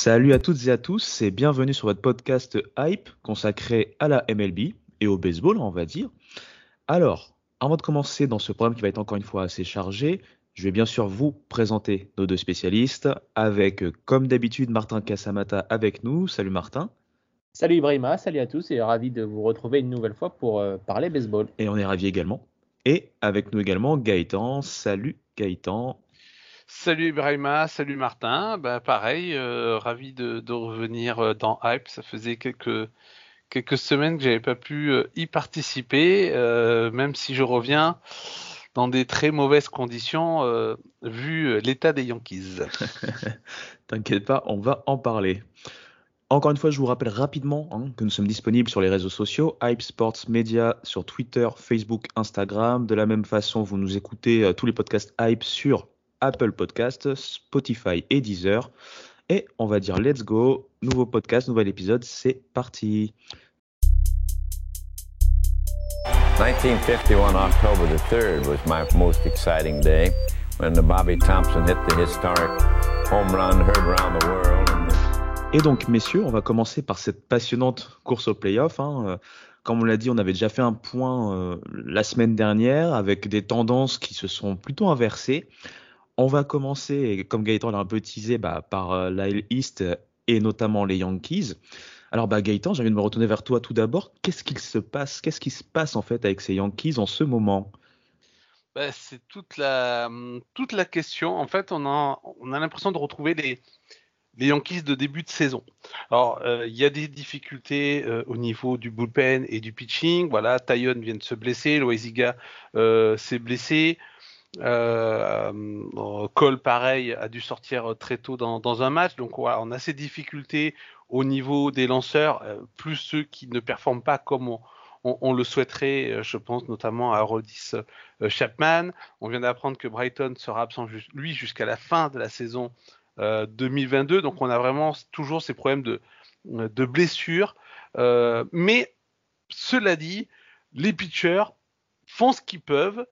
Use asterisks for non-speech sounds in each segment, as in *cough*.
Salut à toutes et à tous et bienvenue sur votre podcast Hype consacré à la MLB et au baseball, on va dire. Alors, avant de commencer dans ce programme qui va être encore une fois assez chargé, je vais bien sûr vous présenter nos deux spécialistes avec, euh, comme d'habitude, Martin Casamata avec nous. Salut Martin. Salut Ibrahima, salut à tous et ravi de vous retrouver une nouvelle fois pour euh, parler baseball. Et on est ravi également. Et avec nous également Gaëtan. Salut Gaëtan. Salut Ibrahima, salut Martin. Bah, pareil, euh, ravi de, revenir euh, dans Hype. Ça faisait quelques, quelques semaines que j'avais pas pu euh, y participer, même si je reviens dans des très mauvaises conditions vu l'état des Yankees. *laughs* T'inquiète pas, on va en parler. Encore une fois, je vous rappelle rapidement hein, que nous sommes disponibles sur les réseaux sociaux, Hype Sports Media sur Twitter, Facebook, Instagram. De la même façon, vous nous écoutez tous les podcasts Hype sur Apple Podcasts, Spotify et Deezer. Et on va dire let's go, nouveau podcast, nouvel épisode, c'est parti. 1951, October the 3rd, was my most exciting day when the Bobby Thompson hit the historic home run heard around the world. Et donc, messieurs, on va commencer par cette passionnante course au playoff. hein. Comme on l'a dit, on avait déjà fait un point euh, la semaine dernière avec des tendances qui se sont plutôt inversées. On va commencer, comme Gaëtan l'a un peu teasé, bah, par euh, l'AL East et notamment les Yankees. Alors, bah, Gaëtan, j'ai envie de me retourner vers toi tout d'abord. Qu'est-ce qu'il se passe Qu'est-ce qui se passe en fait avec ces Yankees en ce moment? Bah, c'est toute la, toute la question. En fait, on a, on a l'impression de retrouver les, Yankees de début de saison. Alors, euh, il y a des difficultés euh, au niveau du bullpen et du pitching. Voilà, Taillon vient de se blesser, Loiziga euh, s'est blessé. Euh, euh, Cole, pareil, a dû sortir très tôt dans, un match. Donc, on a ces difficultés au niveau des lanceurs, euh, plus ceux qui ne performent pas comme on, le souhaiterait. euh, Je pense notamment à Rodis euh, Chapman. On vient d'apprendre que Brighton sera absent, lui, jusqu'à la fin de la saison euh, 2022. Donc, on a vraiment toujours ces problèmes de, blessures. Euh, mais cela dit, les pitchers font ce qu'ils peuvent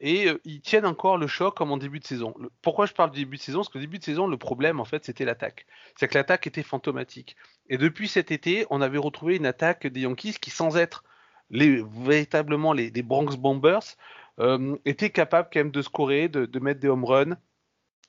et euh, ils tiennent encore le choc comme en début de saison. Pourquoi je parle du début de saison? Parce que début de saison, le problème, en fait, c'était l'attaque. C'est que l'attaque était fantomatique. Et depuis cet été, on avait retrouvé une attaque des Yankees qui, sans être véritablement les, les Bronx Bombers, euh, était capable quand même de scorer, de, de mettre des home runs,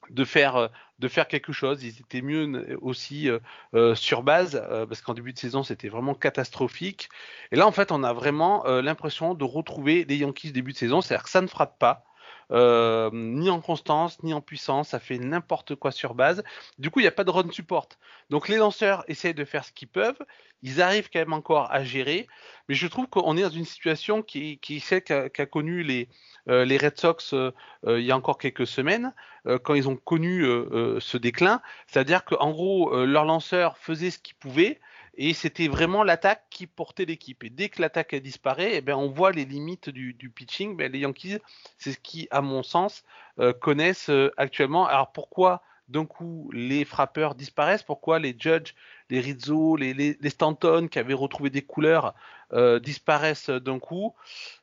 de faire, euh, de faire quelque chose. Ils étaient mieux aussi euh, euh, sur base, parce qu'en début de saison, c'était vraiment catastrophique. Et là, en fait, on a vraiment l'impression de retrouver les Yankees début de saison, c'est-à-dire que ça ne frappe pas. Euh, ni en constance, ni en puissance, ça fait n'importe quoi sur base. Du coup, il n'y a pas de run support. Donc les lanceurs essayent de faire ce qu'ils peuvent, ils arrivent quand même encore à gérer, mais je trouve qu'on est dans une situation qui, qui celle qu'a qu'a connu les, euh, les Red Sox euh, il y a encore quelques semaines, quand ils ont connu ce déclin, c'est-à-dire qu'en gros, leurs lanceurs faisaient ce qu'ils pouvaient, et c'était vraiment l'attaque qui portait l'équipe. Et dès que l'attaque a disparu, eh ben, on voit les limites du, du pitching. Ben, les Yankees, c'est ce qui, à mon sens, euh, connaissent euh, actuellement. Alors pourquoi d'un coup les frappeurs disparaissent. Pourquoi les Judge, les Rizzo, les, Stanton qui avaient retrouvé des couleurs euh, disparaissent d'un coup?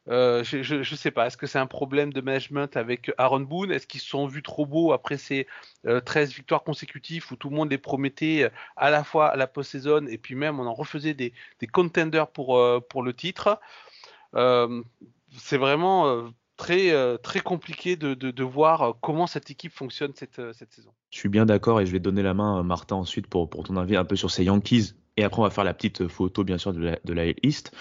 Euh, Je ne sais pas. Est-ce que c'est un problème de management avec Aaron Boone? Est-ce qu'ils se sont vus trop beaux après ces euh, 13 victoires consécutives où tout le monde les promettait euh, à la fois à la post-saison et puis même on en refaisait des, contenders pour, euh, le titre? Euh, C'est vraiment euh, très, euh, très compliqué de, de, de voir euh, comment cette équipe fonctionne cette, euh, cette saison. Je suis bien d'accord et je vais donner la main à Martin ensuite pour, pour ton avis un peu sur ces Yankees. Et après, on va faire la petite photo, bien sûr, de la, de la East.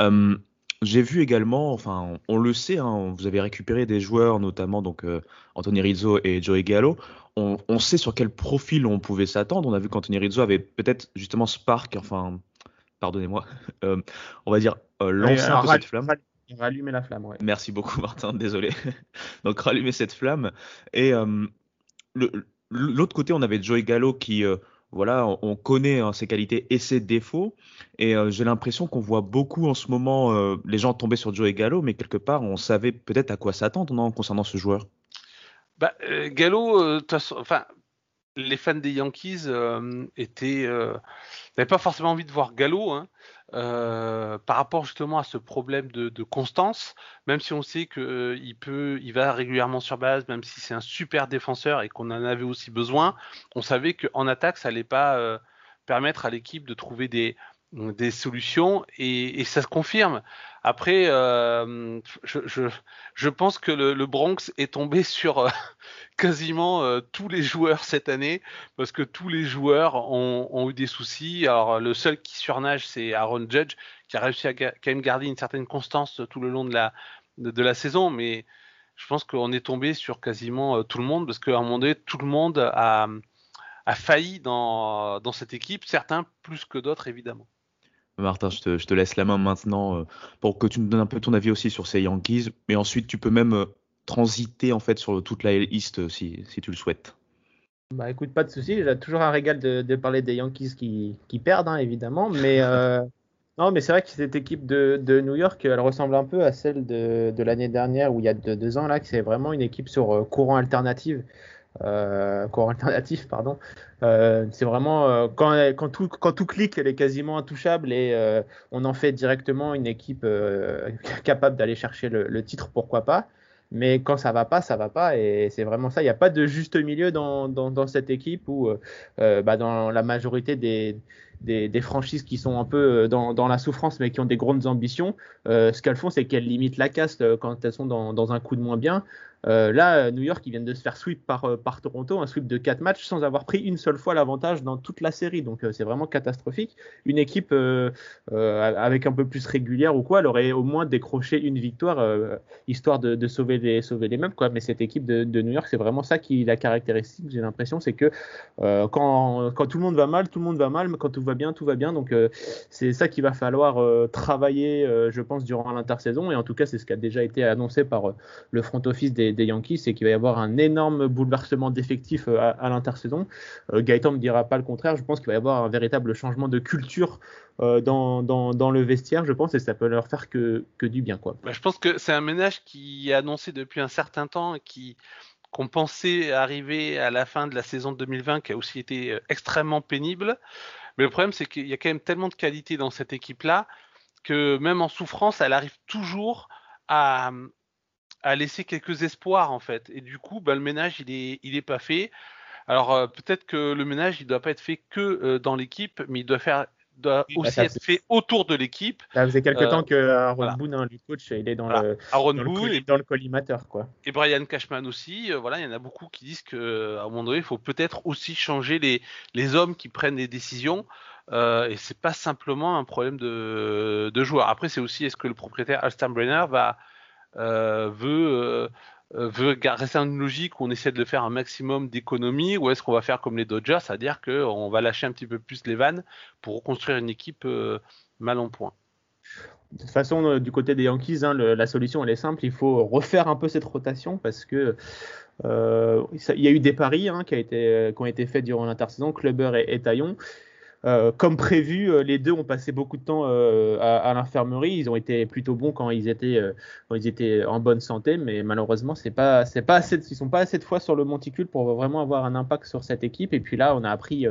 Euh, j'ai vu également, enfin, on, le sait, hein, vous avez récupéré des joueurs, notamment donc euh, Anthony Rizzo et Joey Gallo. On, on, sait sur quel profil on pouvait s'attendre. On a vu qu'Anthony Rizzo avait peut-être justement Spark, enfin, pardonnez-moi, *laughs* euh, on va dire euh, lancé un peu cette flamme. Rallumer la flamme, ouais. Merci beaucoup, Martin, désolé. *laughs* donc, rallumer cette flamme. Et l'autre côté, on avait Joey Gallo qui voilà, on connaît hein, ses qualités et ses défauts. Et euh, j'ai l'impression qu'on voit beaucoup en ce moment euh, les gens tomber sur Joey Gallo, mais quelque part, on savait peut-être à quoi s'attendre concernant ce joueur? Bah, euh, Gallo, enfin, les fans des Yankees étaient n'avaient pas forcément envie de voir Gallo. Hein. Euh, par rapport justement à ce problème de, constance, même si on sait qu'il euh, va régulièrement sur base, même si c'est un super défenseur et qu'on en avait aussi besoin, on savait qu'en attaque, ça n'allait pas euh, permettre à l'équipe de trouver des, des solutions et, ça se confirme. Après, euh, je, je, pense que le, Bronx est tombé sur euh, *laughs* quasiment euh, tous les joueurs cette année parce que tous les joueurs ont, eu des soucis. Alors le seul qui surnage, c'est Aaron Judge qui a réussi à quand même garder une certaine constance tout le long de la, de, la saison, mais je pense qu'on est tombé sur quasiment tout le monde parce qu'à un moment donné, tout le monde a, a failli dans, dans cette équipe, certains plus que d'autres évidemment. Martin, je te, laisse la main maintenant euh, pour que tu nous donnes un peu ton avis aussi sur ces Yankees. Mais ensuite, tu peux même euh, transiter en fait sur toute la East euh, si, si tu le souhaites. Bah écoute, pas de souci. J'ai toujours un régal de, parler des Yankees qui, qui perdent, hein, évidemment. Mais *laughs* non, mais c'est vrai que cette équipe de, de, New York, elle ressemble un peu à celle de, de l'année dernière où il y a deux, ans là, que c'est vraiment une équipe sur courant alternative euh, alternatif, pardon. Euh, c'est vraiment euh, quand, tout, clique, elle est quasiment intouchable et euh, on en fait directement une équipe *laughs* capable d'aller chercher le, titre, pourquoi pas. Mais quand ça va pas, ça va pas et c'est vraiment ça. Il n'y a pas de juste milieu dans, cette équipe où, bah, dans la majorité des, franchises qui sont un peu dans, la souffrance mais qui ont des grandes ambitions, ce qu'elles font, c'est qu'elles limitent la caste quand elles sont dans, un coup de moins bien. Euh, là, New York, ils viennent de se faire sweep par, euh, Toronto, un sweep de 4 matchs sans avoir pris une seule fois l'avantage dans toute la série. Donc euh, c'est vraiment catastrophique. Une équipe avec un peu plus régulière ou quoi, elle aurait au moins décroché une victoire, histoire de, sauver, les, sauver les mêmes. Quoi. Mais cette équipe de, New York, c'est vraiment ça qui la caractéristique, j'ai l'impression, c'est que quand, quand, tout le monde va mal, tout le monde va mal, mais quand tout va bien, tout va bien. Donc c'est ça qu'il va falloir travailler, je pense, durant l'intersaison. Et en tout cas, c'est ce qui a déjà été annoncé par le front office des des Yankees, c'est qu'il va y avoir un énorme bouleversement d'effectifs euh, à, l'intersaison. Euh, Gaëtan ne dira pas le contraire. Je pense qu'il va y avoir un véritable changement de culture euh, dans, le vestiaire, je pense, et ça peut leur faire que, du bien. Bah, je pense que c'est un ménage qui est annoncé depuis un certain temps qui qu'on pensait arriver à la fin de la saison 2020, qui a aussi été extrêmement pénible. Mais le problème, c'est qu'il y a quand même tellement de qualité dans cette équipe-là que même en souffrance, elle arrive toujours à, a laissé quelques espoirs en fait. Et du coup, bah, le ménage il est il est pas fait. Alors euh, peut-être que le ménage il doit pas être fait que euh, dans l'équipe, mais il doit faire doit bah, aussi être fait autour de l'équipe. Ça faisait quelque euh, temps que Aaron Boone, hein, le coach, il est dans le Aaron dans Boone le, dans le collimateur quoi. Et Brian Cashman aussi. voilà, il y en a beaucoup qui disent que à un moment donné, il faut peut-être aussi changer les les hommes qui prennent les décisions. Euh, et c'est pas simplement un problème de, de joueurs. Après, c'est aussi est-ce que le propriétaire Alston Brenner va veut euh, euh, veut rester dans une logique où on essaie de faire un maximum d'économies ou est-ce qu'on va faire comme les Dodgers, c'est-à-dire qu'on va lâcher un petit peu plus les vannes pour reconstruire une équipe mal en point de toute façon, du côté des Yankees, hein, la solution elle est simple. Il faut refaire un peu cette rotation parce que il y a eu des paris hein, qui, été, qui, ont été faits durant l'intersaison, Clubber et, et Taillon. Euh, comme prévu, euh, les deux ont passé beaucoup de temps euh, à, l'infirmerie. Ils ont été plutôt bons quand ils étaient, en bonne santé, mais malheureusement, c'est pas, pas ils sont pas assez de fois sur le monticule pour vraiment avoir un impact sur cette équipe. Et puis là, on a appris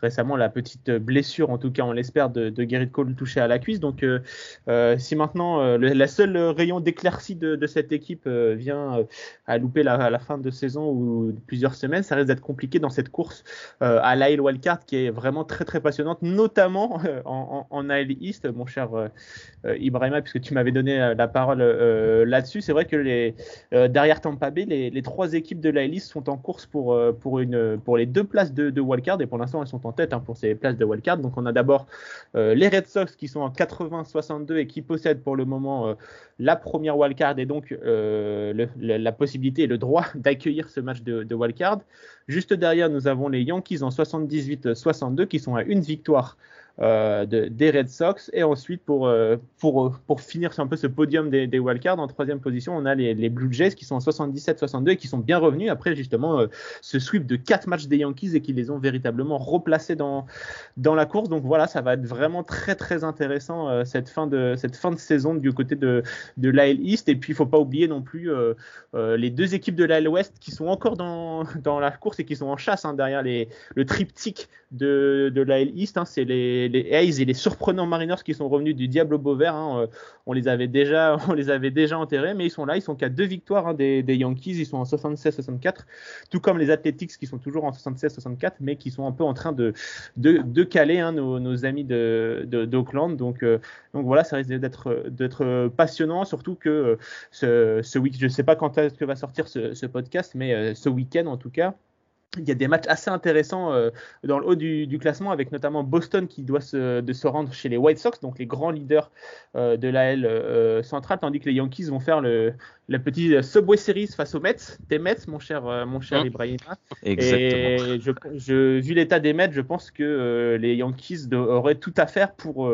récemment la petite blessure, en tout cas on l'espère, de, de Gerrit Cole touché à la cuisse. Donc euh, euh si maintenant euh, la seule rayon d'éclaircie de, cette équipe vient à louper la, à la fin de saison ou plusieurs semaines, ça risque d'être compliqué dans cette course à l'AL Wildcard qui est vraiment très très passionnante, notamment en, AL East, mon cher Ibrahima, puisque tu m'avais donné la parole là-dessus. C'est vrai que les, derrière Tampa Bay, les, les, trois équipes de l'AL East sont en course pour, pour, une, pour les deux places de, de Wildcard et pour l'instant elles sont en tête hein, pour ces places de wildcard. Donc on a d'abord les Red Sox qui sont en 80-62 et qui possèdent pour le moment la première wildcard et donc la possibilité et le droit *laughs* d'accueillir ce match de, de wildcard. Juste derrière, nous avons les Yankees en 78-62 qui sont à une victoire euh, des Red Sox. Et ensuite, pour, euh, pour, pour finir un peu ce podium des, des wildcards, en troisième position, on a les, Blue Jays qui sont en 77-62 et qui sont bien revenus après justement euh, ce sweep de quatre matchs des Yankees et qui les ont véritablement replacés dans, dans la course. Donc voilà, ça va être vraiment très très intéressant cette, fin de, cette fin de saison du côté de, de l'AL East. Et puis, il faut pas oublier non plus les deux équipes de l'AL West qui sont encore dans, dans la course et qui sont en chasse hein, derrière les, le triptyque de, de l'AL East. Hein, c'est les les Hayes et les surprenants Mariners qui sont revenus du Diable Beau Vert. Hein, euh, on les avait déjà, *laughs* on les avait déjà enterrés, mais ils sont là. Ils sont qu'à deux victoires hein, des, Yankees. Ils sont en 76-64, tout comme les Athletics qui sont toujours en 76-64, mais qui sont un peu en train de de, caler hein, nos, amis de d'Oakland. Donc euh, donc voilà, ça risque d'être passionnant, surtout que euh, ce, week, je ne sais pas quand est-ce que va sortir ce, ce podcast, mais ce week-end en tout cas il y a des matchs assez intéressants euh, dans le haut du, classement, avec notamment Boston qui doit se, de se rendre chez les White Sox, donc les grands leaders euh, de l'AL euh, centrale, tandis que les Yankees vont faire le, la petite Subway Series face aux Mets, des Mets, mon cher, mon cher hein Ibrahim. Exactement. Et je, je, vu l'état des Mets, je pense que les Yankees auraient tout à faire pour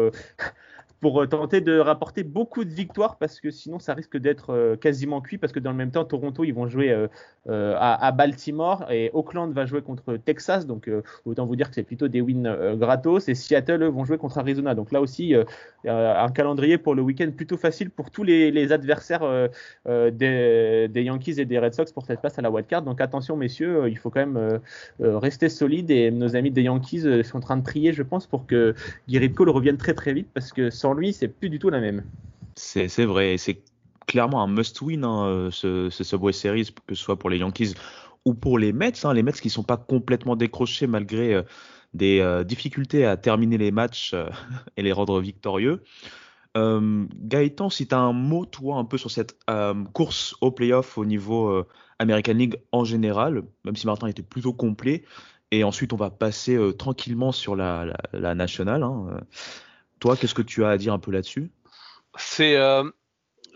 pour euh, tenter de rapporter beaucoup de victoires parce que sinon ça risque d'être euh, quasiment cuit parce que dans le même temps Toronto ils vont jouer euh, à, Baltimore et Oakland va jouer contre Texas. Donc autant vous dire que c'est plutôt des wins gratos et Seattle eux, vont jouer contre Arizona. Donc là aussi un calendrier pour le week-end plutôt facile pour tous les, adversaires des, Yankees et des Red Sox pour cette place à la wildcard. Donc attention messieurs il faut quand même rester solide et nos amis des Yankees sont en train de prier je pense pour que Gerrit Cole revienne très très vite parce que sans lui, c'est plus du tout la même. C'est vrai, c'est clairement un must-win, hein, euh, ce, ce, Subway Series, que ce soit pour les Yankees ou pour les Mets. Hein, les Mets qui ne sont pas complètement décrochés malgré euh, des euh, difficultés à terminer les matchs *laughs* et les rendre victorieux. Gaëtan, si tu as un mot, toi, un peu sur cette course au playoff au niveau American League en général, même si Martin était plutôt complet, et ensuite on va passer tranquillement sur la, la, nationale. Hein, toi, qu'est-ce que tu as à dire un peu là-dessus? C'est euh,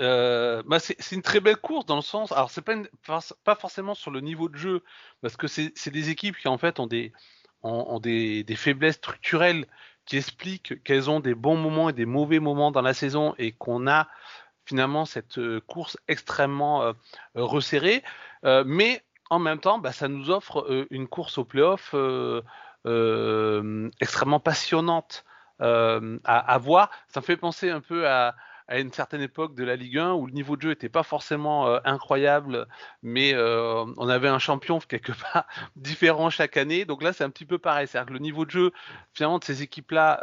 euh, bah une très belle course dans le sens. Alors, c'est pas, pas forcément sur le niveau de jeu, parce que c'est des équipes qui en fait ont des, ont, des, des, faiblesses structurelles qui expliquent qu'elles ont des bons moments et des mauvais moments dans la saison et qu'on a finalement cette euh, course extrêmement resserrée. mais en même temps, bah, ça nous offre une course au playoff extrêmement passionnante euh, à, voir. Ça me fait penser un peu à, une certaine époque de la Ligue 1 où le niveau de jeu n'était pas forcément euh, incroyable, mais euh, on avait un champion *laughs* quelque part *laughs* différent chaque année. Donc là, c'est un petit peu pareil. C'est-à-dire que le niveau de jeu, finalement, de ces équipes-là,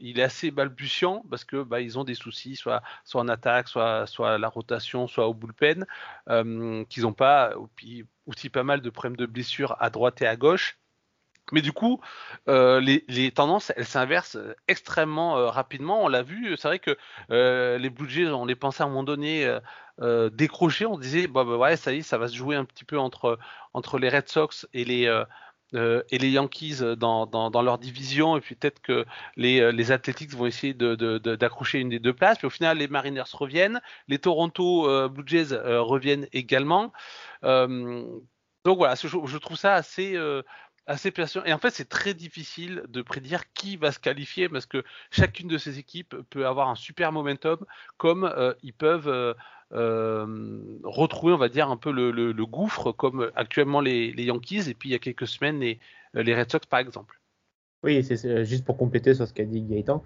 il est assez balbutiant parce que bah, ils ont des soucis, soit, en attaque, soit, à la rotation, soit au bullpen, qu'ils n'ont pas, aussi pas mal de problèmes de blessures à droite et à gauche. Mais du coup, euh, les, tendances, elles s'inversent euh, extrêmement euh, rapidement. On l'a vu, c'est vrai que les Blue Jays, on les pensait à un moment donné décrocher. On disait, bah, bah, ouais, ça y est, ça va se jouer un petit peu entre, entre les Red Sox et les, et les Yankees dans, dans, leur division. Et puis peut-être que les, les Athletics vont essayer d'accrocher de, une des deux places. Puis au final, les Mariners reviennent. Les Toronto Blue Jays reviennent également. donc voilà, je, je, trouve ça assez assez passionnant. Et en fait, c'est très difficile de prédire qui va se qualifier parce que chacune de ces équipes peut avoir un super momentum, comme euh, ils peuvent euh, euh, retrouver, on va dire, un peu le, gouffre, comme actuellement les, Yankees, et puis il y a quelques semaines, les, les Red Sox, par exemple. Oui, c'est juste pour compléter sur ce qu'a dit Gaëtan.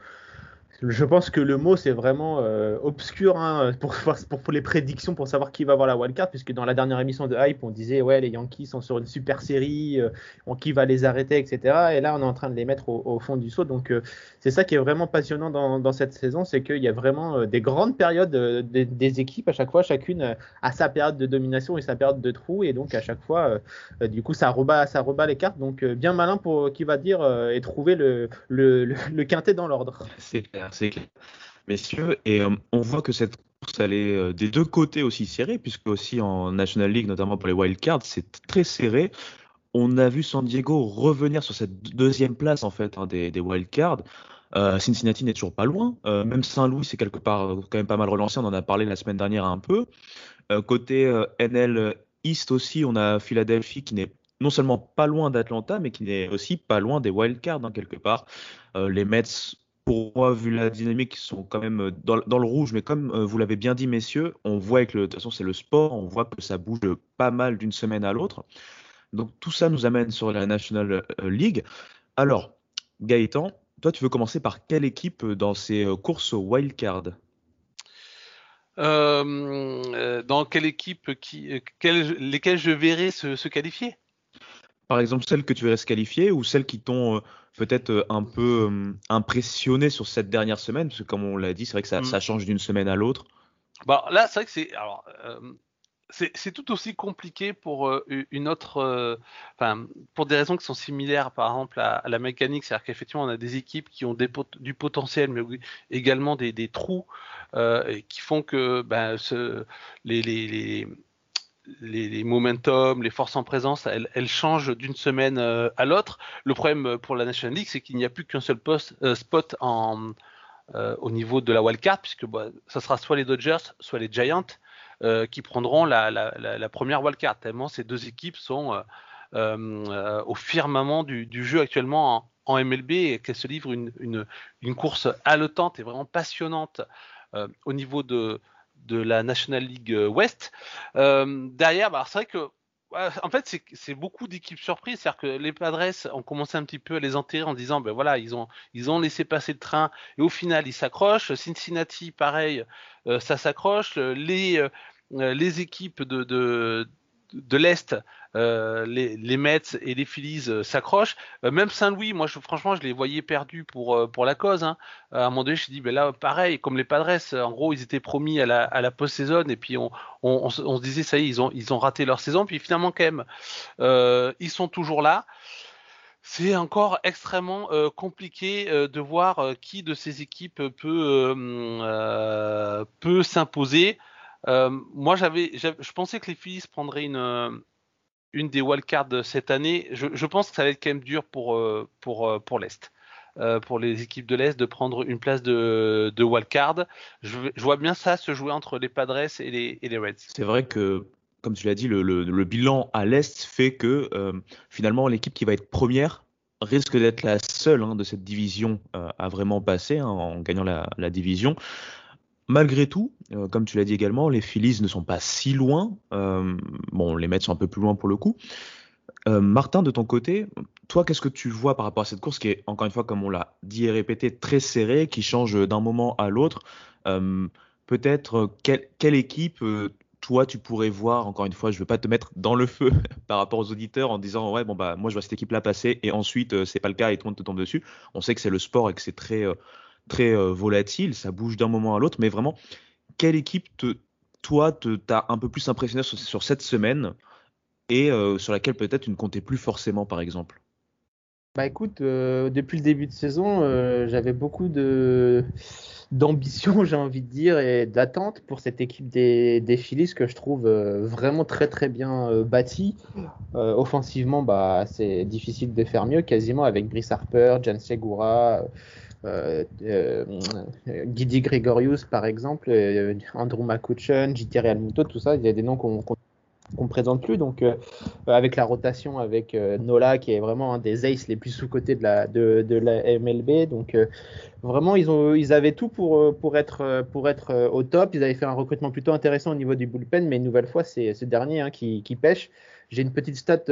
Je pense que le mot c'est vraiment euh, obscur hein, *laughs* pour, pour, les prédictions pour savoir qui va avoir la wildcard, puisque dans la dernière émission de Hype, on disait ouais les Yankees sont sur une super série, euh, qui va les arrêter, etc. Et là on est en train de les mettre au, fond du saut. Donc euh, c'est ça qui est vraiment passionnant dans, dans cette saison, c'est qu'il y a vraiment des grandes périodes des équipes à chaque fois, chacune a sa période de domination et sa période de trou, et donc à chaque fois, du coup ça rebat, ça rebat les cartes. Donc bien malin pour qui va dire et trouver le, le, le quintet dans l'ordre. C'est c'est clair. Messieurs, et euh, on voit que cette course, elle est euh, des deux côtés aussi serrée, puisque aussi en National League, notamment pour les wild cards, c'est très serré. on a vu San Diego revenir sur cette deuxième place en fait hein, des, des wildcards. Euh, Cincinnati n'est toujours pas loin. Même Saint-Louis, c'est quelque part quand même pas mal relancé. On en a parlé la semaine dernière un peu. côté NL East aussi, on a Philadelphie qui n'est non seulement pas loin d'Atlanta, mais qui n'est aussi pas loin des wildcards hein, quelque part. les Mets, pour moi, vu la dynamique, sont quand même dans, dans le rouge, mais comme vous l'avez bien dit, messieurs, on voit que de toute façon c'est le sport, on voit que ça bouge pas mal d'une semaine à l'autre. Donc tout ça nous amène sur la National League. Alors, Gaëtan, toi, tu veux commencer par quelle équipe euh, dans ces euh, courses wildcard? Euh, Dans quelle équipe qui, lesquelles je verrais se, qualifier? Par exemple, celles que tu verrais se qualifier ou celles qui t'ont peut-être un peu impressionné sur cette dernière semaine? Parce que comme on l'a dit, c'est vrai que ça, mm. change d'une semaine à l'autre. Bah, là, c'est vrai que c'est. Alors, c'est tout aussi compliqué pour euh, une autre, euh, enfin, pour des raisons qui sont similaires, par exemple à, la mécanique, c'est-à-dire qu'effectivement on a des équipes qui ont des du potentiel, mais également des, des trous euh, qui font que ben, ce, les, les, les les, les, momentum, les forces en présence, elles, changent d'une semaine à l'autre. Le problème pour la National League, c'est qu'il n'y a plus qu'un seul poste, spot au niveau de la wildcard, puisque bah, ça sera soit les Dodgers, soit les Giants. Euh, qui prendront la, la, la, première wildcard, tellement ces deux équipes sont euh, euh, au firmament du, jeu actuellement en, MLB et qu'elles se livrent une, course haletante et vraiment passionnante au niveau de, de la National League West. derrière, bah, c'est vrai que en fait, c'est beaucoup d'équipes surprises. C'est-à-dire que les Padres ont commencé un petit peu à les enterrer en disant, ben voilà, ils ont, ils ont laissé passer le train et au final, ils s'accrochent. Cincinnati, pareil, euh, ça s'accroche. Les, euh, les équipes de, de l'Est, euh, les, Mets et les Phillies euh, s'accrochent. Euh, même Saint-Louis, moi, franchement, je les voyais perdus pour, pour la cause. Hein. À un moment donné, je me dit, ben là, pareil, comme les Padres, en gros, ils étaient promis à la, à la post-saison et puis on, on, on, se disait, ça y est, ils ont, ils ont raté leur saison. Puis finalement, quand même, ils sont toujours là. C'est encore extrêmement compliqué de voir qui de ces équipes peut, peut s'imposer. Euh, moi, j'avais, je pensais que les Phillies prendraient une, euh, une des wildcards cette année. Je, pense que ça va être quand même dur pour, euh, pour, pour l'Est. pour les équipes de l'Est de prendre une place de, de wildcard. Je, vois bien ça se jouer entre les Padres et les, et les Reds. C'est vrai que, comme tu l'as dit, le, le, bilan à l'Est fait que finalement l'équipe qui va être première risque d'être la seule hein, de cette division à vraiment passer hein, en gagnant la division. Malgré tout, euh, comme tu l'as dit également, les Phillies ne sont pas si loin. Euh, bon, les Mets sont un peu plus loin pour le coup. Euh, Martin, de ton côté, toi, qu'est-ce que tu vois par rapport à cette course qui est, encore une fois, comme on l'a dit et répété, très serrée, qui change d'un moment à l'autre Peut-être quelle, équipe, toi, tu pourrais voir, encore une fois, je ne veux pas te mettre dans le feu *laughs* par rapport aux auditeurs en disant, ouais, bon, bah, moi, je vois cette équipe-là passer et ensuite, c'est pas le cas et tout le monde te tombe dessus. On sait que c'est le sport et que c'est très très euh, volatile, ça bouge d'un moment à l'autre, mais vraiment, quelle équipe, te, toi, t'as un peu plus impressionné sur, cette semaine et euh, sur laquelle peut-être tu ne comptais plus forcément, par exemple? Bah écoute, euh, depuis le début de saison, j'avais beaucoup de d'ambition, *laughs* j'ai envie de dire, et d'attente pour cette équipe des, des Phillies que je trouve vraiment très très bien bâtie. offensivement, bah c'est difficile de faire mieux, quasiment avec Brice Harper, Jan Segura, euh, euh, Guidi Gregorius par exemple, euh, Andrew McCutcheon, JT Realmuto, tout ça, il y a des noms qu'on qu'on présente plus. Donc, avec la rotation avec Nola, qui est vraiment un des aces les plus sous-cotés de la, MLB. Donc, vraiment, ils, avaient tout pour, être, au top. Ils avaient fait un recrutement plutôt intéressant au niveau du bullpen, mais une nouvelle fois, c'est ce dernier hein, qui, qui, pêche. J'ai une petite stat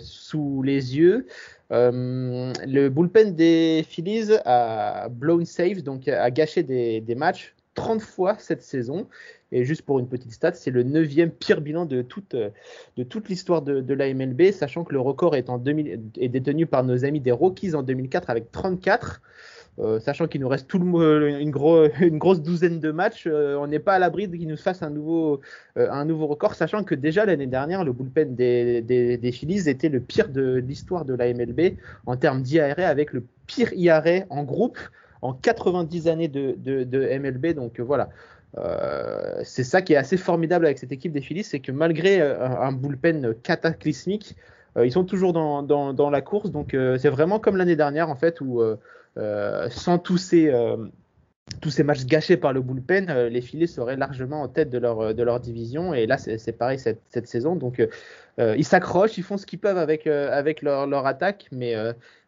sous les yeux. Euh, le bullpen des Phillies a blown save, donc a gâché des, matchs 30 fois cette saison. Et juste pour une petite stat, c'est le neuvième pire bilan de toute, de toute l'histoire de, de, la MLB, sachant que le record est, en 2000, est détenu par nos amis des Rockies en 2004 avec 34. Euh, sachant qu'il nous reste tout le, une, *laughs* une, grosse douzaine de matchs, euh, on n'est pas à l'abri qu'il nous fasse un nouveau, euh, un nouveau record, sachant que déjà l'année dernière, le bullpen des, Phillies était le pire de l'histoire de la MLB en termes d'IARA, avec le pire IARA en groupe en 90 années de, MLB. Donc voilà. Euh, c'est ça qui est assez formidable avec cette équipe des Phillies, c'est que malgré un bullpen cataclysmique, ils sont toujours dans, dans, dans, la course, donc c'est vraiment comme l'année dernière en fait où sans tous ces tous ces matchs gâchés par le bullpen, les filets seraient largement en tête de leur, de leur division. Et là, c'est pareil cette, cette, saison. Donc, ils s'accrochent, ils font ce qu'ils peuvent avec, avec leur, leur attaque. Mais,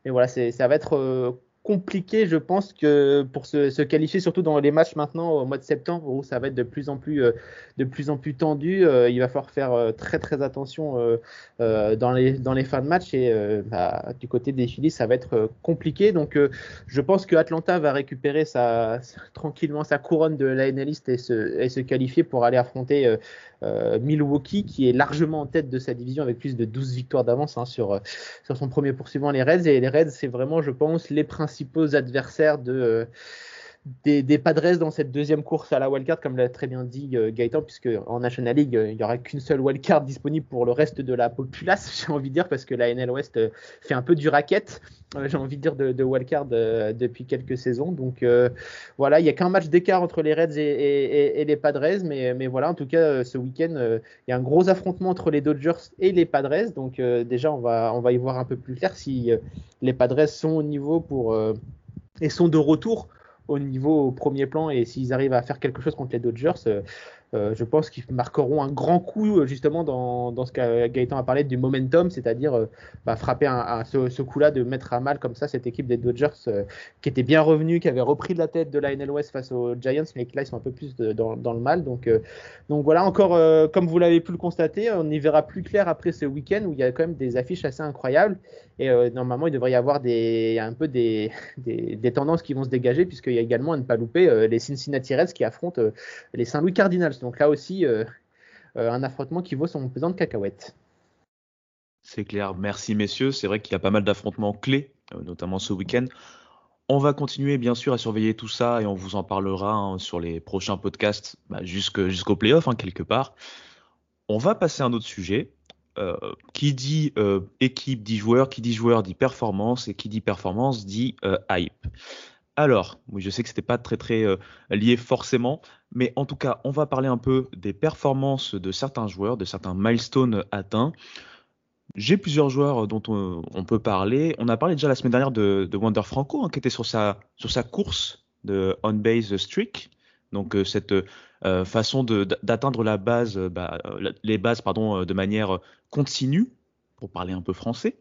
mais voilà, ça va être compliqué, je pense, que pour se, qualifier, surtout dans les matchs maintenant au mois de septembre où ça va être de plus en plus, euh, de plus, en plus tendu. Euh, il va falloir faire euh, très très attention dans, les, dans les fins de match et bah, du côté des Phillies, ça va être compliqué. Donc, je pense que Atlanta va récupérer sa, *laughs* tranquillement sa couronne de la NL et se, qualifier pour aller affronter Milwaukee qui est largement en tête de sa division avec plus de 12 victoires d'avance hein, sur, euh, sur son premier poursuivant les Reds. Et les Reds c'est vraiment je pense les principaux adversaires de euh, des, Padres dans cette deuxième course à la wildcard, comme l'a très bien dit euh, Gaëtan, puisque en National League, euh, il n'y aura qu'une seule wildcard disponible pour le reste de la populace, *laughs* j'ai envie de dire, parce que la NL West euh, fait un peu du racket, j'ai envie de dire, de, wildcard depuis quelques saisons. Donc voilà, il n'y a qu'un match d'écart entre les Reds et, et, les Padres, mais, mais, voilà, en tout cas, ce week-end, il y a un gros affrontement entre les Dodgers et les Padres. Donc déjà, on va, on va y voir un peu plus clair si les Padres sont au niveau pour et sont de retour au niveau au premier plan et s'ils arrivent à faire quelque chose contre les Dodgers, euh, je pense qu'ils marqueront un grand coup euh, justement dans, ce que Gaëtan a parlé du momentum, c'est-à-dire euh, bah, frapper un, ce, coup-là de mettre à mal comme ça cette équipe des Dodgers qui était bien revenue, qui avait repris de la tête de la NL West face aux Giants, mais qui là ils sont un peu plus dans, le mal. Donc, voilà, encore comme vous l'avez pu le constater, on y verra plus clair après ce week-end où il y a quand même des affiches assez incroyables. Et normalement, il devrait y avoir un peu *laughs* des, des, tendances qui vont se dégager, puisqu'il y a également, à ne pas louper, les Cincinnati Reds qui affrontent les Saint-Louis Cardinals. Donc là aussi, euh, euh, un affrontement qui vaut son pesant de cacahuètes. C'est clair. Merci messieurs. C'est vrai qu'il y a pas mal d'affrontements clés, euh, notamment ce week-end. On va continuer bien sûr à surveiller tout ça et on vous en parlera hein, sur les prochains podcasts bah, jusqu'au playoff hein, quelque part. On va passer à un autre sujet. qui dit équipe dit joueur, qui dit joueur dit performance et qui dit performance dit hype. Alors, je sais que c'était pas très très euh, lié forcément, mais en tout cas, on va parler un peu des performances de certains joueurs, de certains milestones atteints. J'ai plusieurs joueurs dont on, peut parler. On a parlé déjà la semaine dernière de, de Wander Franco, hein, qui était sur sa, course de on-base streak. Donc euh, cette euh, façon d'atteindre les bases pardon, de manière continue, pour parler un peu français.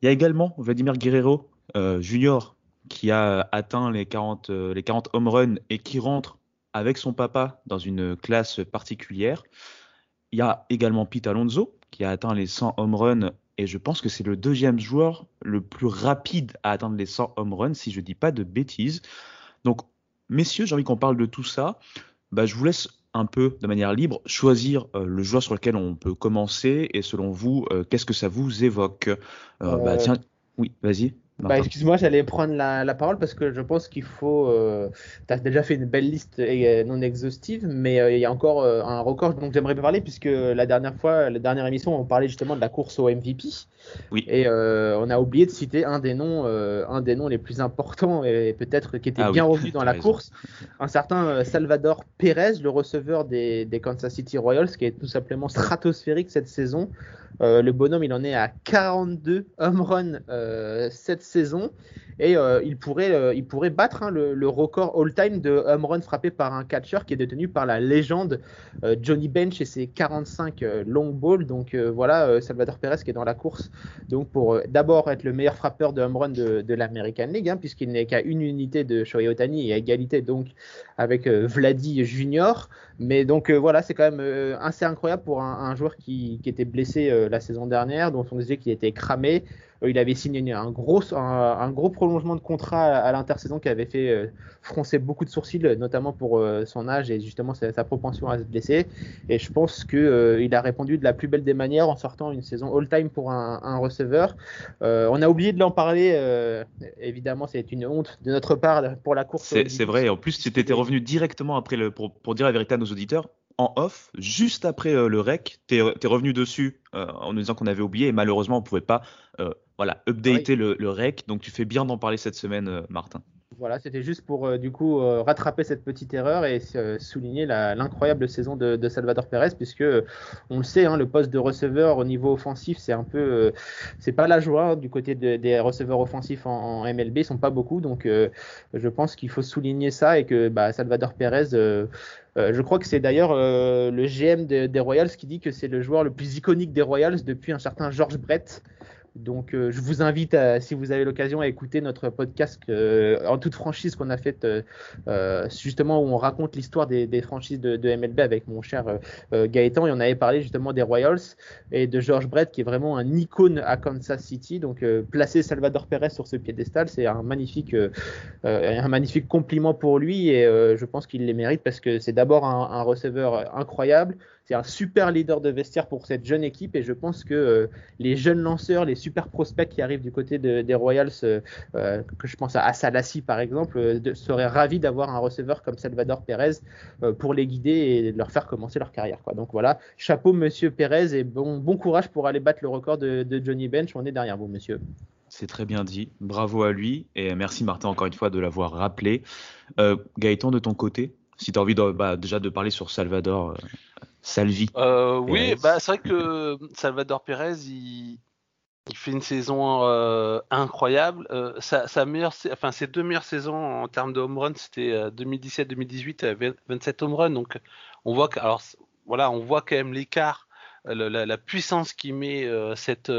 Il y a également Vladimir Guerrero Junior qui a atteint les 40, euh, les 40 home runs et qui rentre avec son papa dans une classe particulière. Il y a également Pete Alonso qui a atteint les 100 home runs et je pense que c'est le deuxième joueur le plus rapide à atteindre les 100 home runs si je ne dis pas de bêtises. Donc messieurs, j'ai envie qu'on parle de tout ça. Bah, je vous laisse un peu de manière libre choisir euh, le joueur sur lequel on peut commencer et selon vous, euh, qu'est-ce que ça vous évoque? Bah, tiens, oui, vas-y. Bah, excuse-moi, j'allais prendre la, la, parole parce que je pense qu'il faut. Euh, tu as déjà fait une belle liste euh, non exhaustive, mais euh, il y a encore euh, un record dont j'aimerais parler puisque la dernière fois, la dernière émission, on parlait justement de la course au MVP. Oui. Et on a oublié de citer un des noms, un des noms les plus importants et peut-être qui était ah bien revenu *laughs* dans la course, un certain Salvador Pérez, le receveur des, des Kansas City Royals, qui est tout simplement stratosphérique cette saison. Euh, le bonhomme, il en est à 42 home runs euh, cette saison et euh, il, pourrait, il pourrait battre hein, le, record all-time de home runs frappés par un catcher qui est détenu par la légende Johnny Bench et ses 45 long balls. Donc voilà, Salvador Perez qui est dans la course donc pour d'abord être le meilleur frappeur de home run de, de l'American League, hein, puisqu'il n'est qu'à une unité de Shohei Otani et à égalité donc avec Vladi Junior. Mais donc voilà, c'est quand même assez incroyable pour un, joueur qui, qui était blessé la saison dernière, dont on disait qu'il était cramé. Euh, il avait signé un gros, un, gros prolongement de contrat à, l'intersaison qui avait fait euh, froncer beaucoup de sourcils, notamment pour euh, son âge et justement sa, propension à se blesser. Et je pense qu'il a répondu de la plus belle des manières en sortant une saison all-time pour un, receveur. on a oublié de l'en parler. évidemment, c'est une honte de notre part pour la course. C'est vrai. En plus, tu étais revenu directement après le, pour, pour dire la vérité à nos auditeurs en off, juste après euh, le rec, tu es, revenu dessus euh, en nous disant qu'on avait oublié et malheureusement on pouvait pas euh, voilà, updater le, le, rec. Donc tu fais bien d'en parler cette semaine, Martin. Voilà, c'était juste pour euh, du coup euh, rattraper cette petite erreur et euh, souligner l'incroyable saison de, de Salvador Perez, puisque euh, on le sait, hein, le poste de receveur au niveau offensif, c'est un peu, euh, c'est pas la joie hein, du côté de- des receveurs offensifs en, en MLB, ils sont pas beaucoup, donc euh, je pense qu'il faut souligner ça et que bah, Salvador Perez, euh, euh, je crois que c'est d'ailleurs euh, le GM de- des Royals qui dit que c'est le joueur le plus iconique des Royals depuis un certain George Brett. Donc, euh, je vous invite, si vous avez l'occasion, à écouter notre podcast euh, en toute franchise qu'on a fait euh, justement où on raconte l'histoire des, franchises de, MLB avec mon cher Gaëtan et on avait parlé justement des Royals et de George Brett qui est vraiment un icône à Kansas City. Donc, placer Salvador Perez sur ce piédestal, c'est un magnifique, un magnifique compliment pour lui et je pense qu'il les mérite parce que c'est d'abord un receveur incroyable. C'est un super leader de vestiaire pour cette jeune équipe et je pense que euh, les jeunes lanceurs, les super prospects qui arrivent du côté de- des Royals, euh, euh, que je pense à Asalassi par exemple, seraient ravis d'avoir un receveur comme Salvador Perez euh, pour les guider et leur faire commencer leur carrière. Donc voilà, chapeau Monsieur Perez et bon, courage pour aller battre le record de, Johnny Bench. On est derrière vous, Monsieur. C'est très bien dit. Bravo à lui. Et merci Martin encore une fois de l'avoir rappelé. Euh, Gaëtan, de ton côté, si tu as envie bah, déjà de parler sur Salvador Salvi. Euh, oui, bah, c'est vrai que Salvador Perez, il, il fait une saison euh, incroyable. Euh, sa, sa meilleure, enfin, ses deux meilleures saisons en termes de home run, c'était euh, 2017-2018, euh, 27 home runs. Donc, on voit que, alors, voilà, on voit quand même l'écart, la, la puissance qu'il met cette,